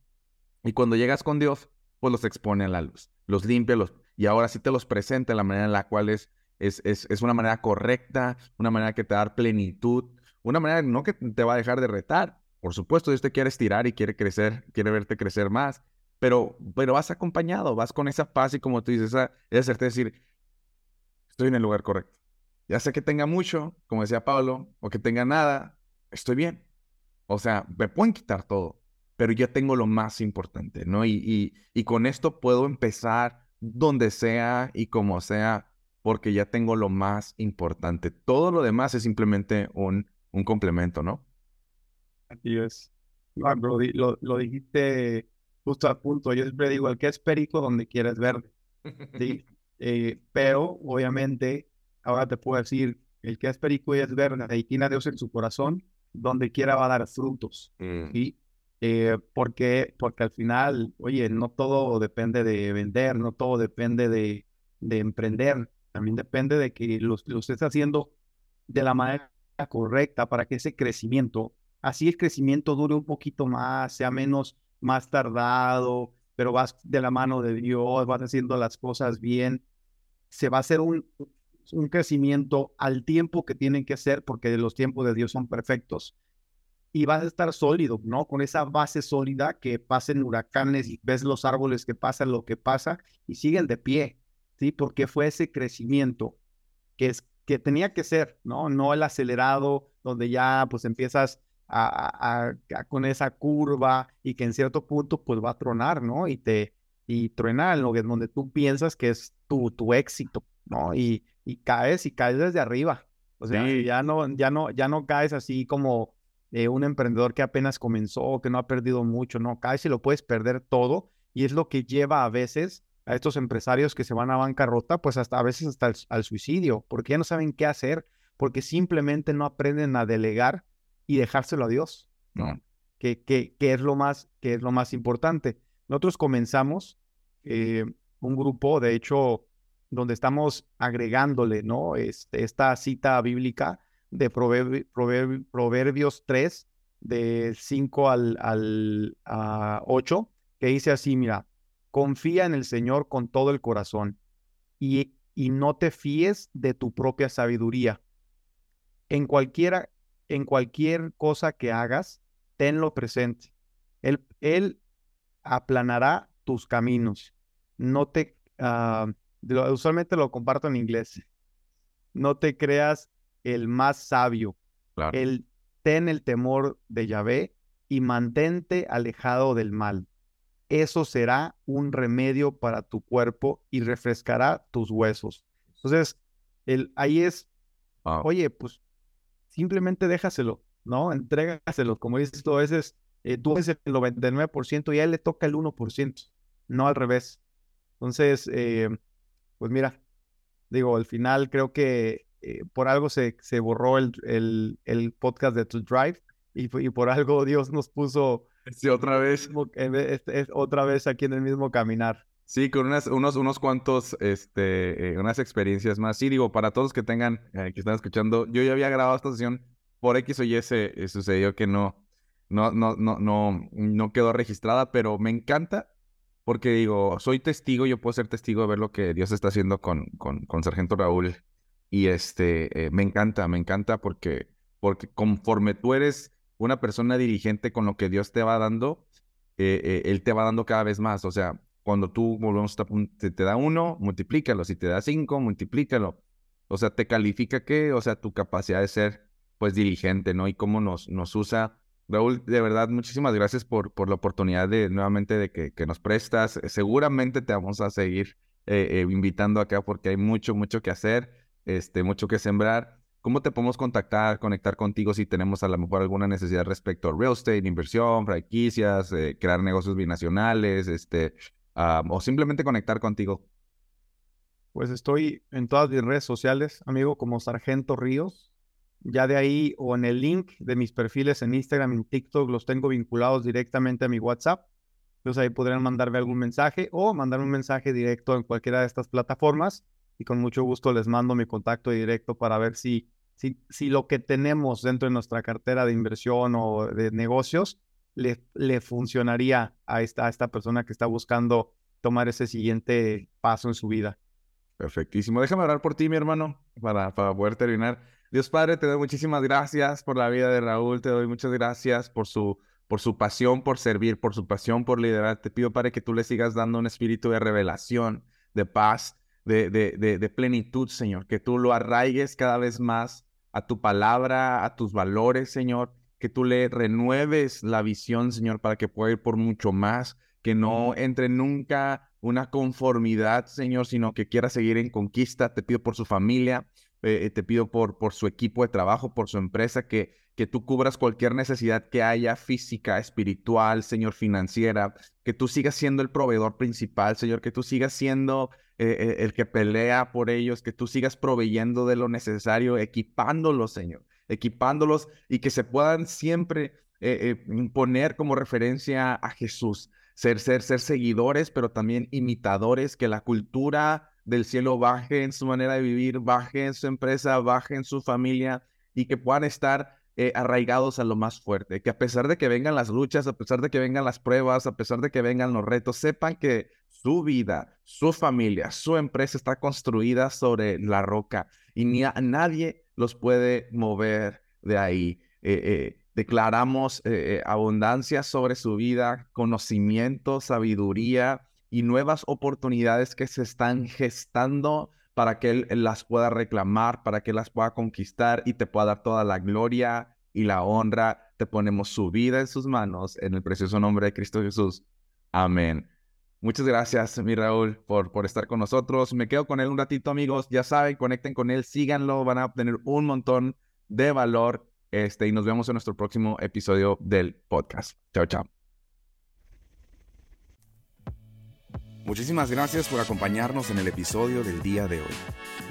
Y cuando llegas con Dios, pues los expone a la luz, los limpia, los, y ahora sí te los presenta de la manera en la cual es, es, es, es una manera correcta, una manera que te da plenitud, una manera no que te va a dejar de retar, por supuesto, Dios te quiere estirar y quiere crecer, quiere verte crecer más, pero, pero vas acompañado, vas con esa paz y como tú dices, esa, esa certeza decir, estoy en el lugar correcto. Ya sé que tenga mucho, como decía Pablo, o que tenga nada, estoy bien. O sea, me pueden quitar todo, pero ya tengo lo más importante, ¿no? Y, y, y con esto puedo empezar donde sea y como sea, porque ya tengo lo más importante. Todo lo demás es simplemente un, un complemento, ¿no? Así es. Lo, lo, dijiste justo a punto. Yo siempre digo, el que es perico donde quieres verde. ¿sí? Eh, pero, obviamente, ahora te puedo decir, el que es perico y es verde y tiene a Dios en su corazón, donde quiera va a dar frutos. Mm. ¿sí? Eh, porque, porque al final, oye, no todo depende de vender, no todo depende de, de emprender. También depende de que lo, lo estés haciendo de la manera correcta para que ese crecimiento así el crecimiento dure un poquito más, sea menos, más tardado, pero vas de la mano de Dios, vas haciendo las cosas bien, se va a hacer un, un crecimiento al tiempo que tienen que ser, porque los tiempos de Dios son perfectos. Y vas a estar sólido, ¿no? Con esa base sólida que pasen huracanes y ves los árboles que pasan lo que pasa y siguen de pie, ¿sí? Porque fue ese crecimiento que, es, que tenía que ser, ¿no? No el acelerado, donde ya pues empiezas a, con esa curva y que en cierto punto pues va a tronar, ¿no? Y te y truena en lo que donde tú piensas que es tu, tu éxito, ¿no? Y, y caes y caes desde arriba. O sea, ya no, ya no, ya no caes así como eh, un emprendedor que apenas comenzó, que no ha perdido mucho, no, caes y lo puedes perder todo. Y es lo que lleva a veces a estos empresarios que se van a bancarrota, pues hasta a veces hasta al suicidio, porque ya no saben qué hacer, porque simplemente no aprenden a delegar y dejárselo a Dios, ¿no? Que, que, que, es lo más, que es lo más importante. Nosotros comenzamos eh, un grupo, de hecho, donde estamos agregándole, ¿no? Este, esta cita bíblica de Proverbios 3, de 5 al, al a 8, que dice así, mira, confía en el Señor con todo el corazón y, y no te fíes de tu propia sabiduría. En cualquiera en cualquier cosa que hagas, tenlo presente. Él, él aplanará tus caminos. No te, uh, usualmente lo comparto en inglés. No te creas el más sabio. El, ten el temor de Yahvé y mantente alejado del mal. Eso será un remedio para tu cuerpo y refrescará tus huesos. Entonces, el, ahí es, oye, pues simplemente déjaselo, ¿no? Entrégaselo, como dices tú, a veces eh, tú eres el 99% y a él le toca el 1%, no al revés. Entonces, eh, pues mira, digo, al final creo que eh, por algo se, se borró el, el, el, podcast de To Drive y, y, por algo Dios nos puso... Sí, otra vez. otra vez aquí en el mismo caminar. Sí, con unas, unos, unos cuantos, este, eh, unas experiencias más. Sí, digo, para todos que tengan, eh, que están escuchando, yo ya había grabado esta sesión por X o Y se eh, sucedió que no, no, no, no, no, no quedó registrada, pero me encanta porque digo, soy testigo, yo puedo ser testigo de ver lo que Dios está haciendo con, con, con Sargento Raúl. Y este, me encanta, me encanta porque, porque conforme tú eres una persona diligente con lo que Dios te va dando, eh, eh, Él te va dando cada vez más. O sea, cuando tú volvemos a, te, te da uno, multiplícalo. Si te da cinco, multiplícalo. O sea, te califica que, o sea, tu capacidad de ser, pues, diligente, ¿no? Y cómo nos, nos usa. Raúl, de verdad, muchísimas gracias por, por la oportunidad de nuevamente de que, nos prestas. Seguramente te vamos a seguir eh, invitando acá porque hay mucho, mucho que hacer, este, mucho que sembrar. ¿Cómo te podemos contactar, conectar contigo si tenemos a lo mejor alguna necesidad respecto a real estate, inversión, franquicias, eh, crear negocios binacionales, este, o simplemente conectar contigo? Pues estoy en todas mis redes sociales, amigo, como Sargento Ríos. Ya de ahí o en el link de mis perfiles en Instagram y en TikTok los tengo vinculados directamente a mi WhatsApp. Entonces ahí podrían mandarme algún mensaje o mandarme un mensaje directo en cualquiera de estas plataformas y con mucho gusto les mando mi contacto directo para ver si si, si lo que tenemos dentro de nuestra cartera de inversión o de negocios le, le funcionaría a esta, esta persona que está buscando tomar ese siguiente paso en su vida. Perfectísimo. Déjame hablar por ti, mi hermano, para, para poder terminar. Dios Padre, te doy muchísimas gracias por la vida de Raúl, te doy muchas gracias por su, por su pasión por servir, por su pasión por liderar. Te pido, Padre, que tú le sigas dando un espíritu de revelación, de paz, de, de, de plenitud, Señor, que tú lo arraigues cada vez más a tu palabra, a tus valores, Señor, que tú le renueves la visión, Señor, para que pueda ir por mucho más, que no entre nunca una conformidad, Señor, sino que quiera seguir en conquista. Te pido por su familia, eh, eh, te pido por, por su equipo de trabajo, por su empresa, que, que tú cubras cualquier necesidad que haya física, espiritual, Señor, financiera, que tú sigas siendo el proveedor principal, Señor, que tú sigas siendo eh, eh, el que pelea por ellos, que tú sigas proveyendo de lo necesario, equipándolos, Señor, equipándolos y que se puedan siempre eh, poner como referencia a Jesús, ser, ser, ser seguidores, pero también imitadores, que la cultura del cielo baje en su manera de vivir, baje en su empresa, baje en su familia y que puedan estar arraigados a lo más fuerte, que a pesar de que vengan las luchas, a pesar de que vengan las pruebas, a pesar de que vengan los retos, sepan que su vida, su familia, su empresa está construida sobre la roca y ni nadie los puede mover de ahí. Eh, eh, declaramos eh, abundancia sobre su vida, conocimiento, sabiduría y nuevas oportunidades que se están gestando para que él, las pueda reclamar, para que las pueda conquistar y te pueda dar toda la gloria y la honra. Te ponemos su vida en sus manos en el precioso nombre de Cristo Jesús. Amén. Muchas gracias, mi Raúl, por, por estar con nosotros. Me quedo con él un ratito, amigos. Ya saben, conecten con él, síganlo, van a obtener un montón de valor. Este, y nos vemos en nuestro próximo episodio del podcast. Chao, chao. Muchísimas gracias por acompañarnos en el episodio del día de hoy.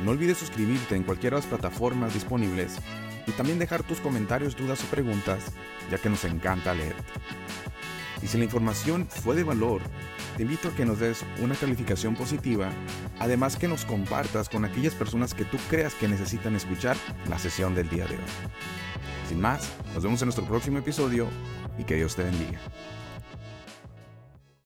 No olvides suscribirte en cualquiera de las plataformas disponibles y también dejar tus comentarios, dudas o preguntas, ya que nos encanta leerte. Y si la información fue de valor, te invito a que nos des una calificación positiva, además que nos compartas con aquellas personas que tú creas que necesitan escuchar la sesión del día de hoy. Sin más, nos vemos en nuestro próximo episodio y que Dios te bendiga.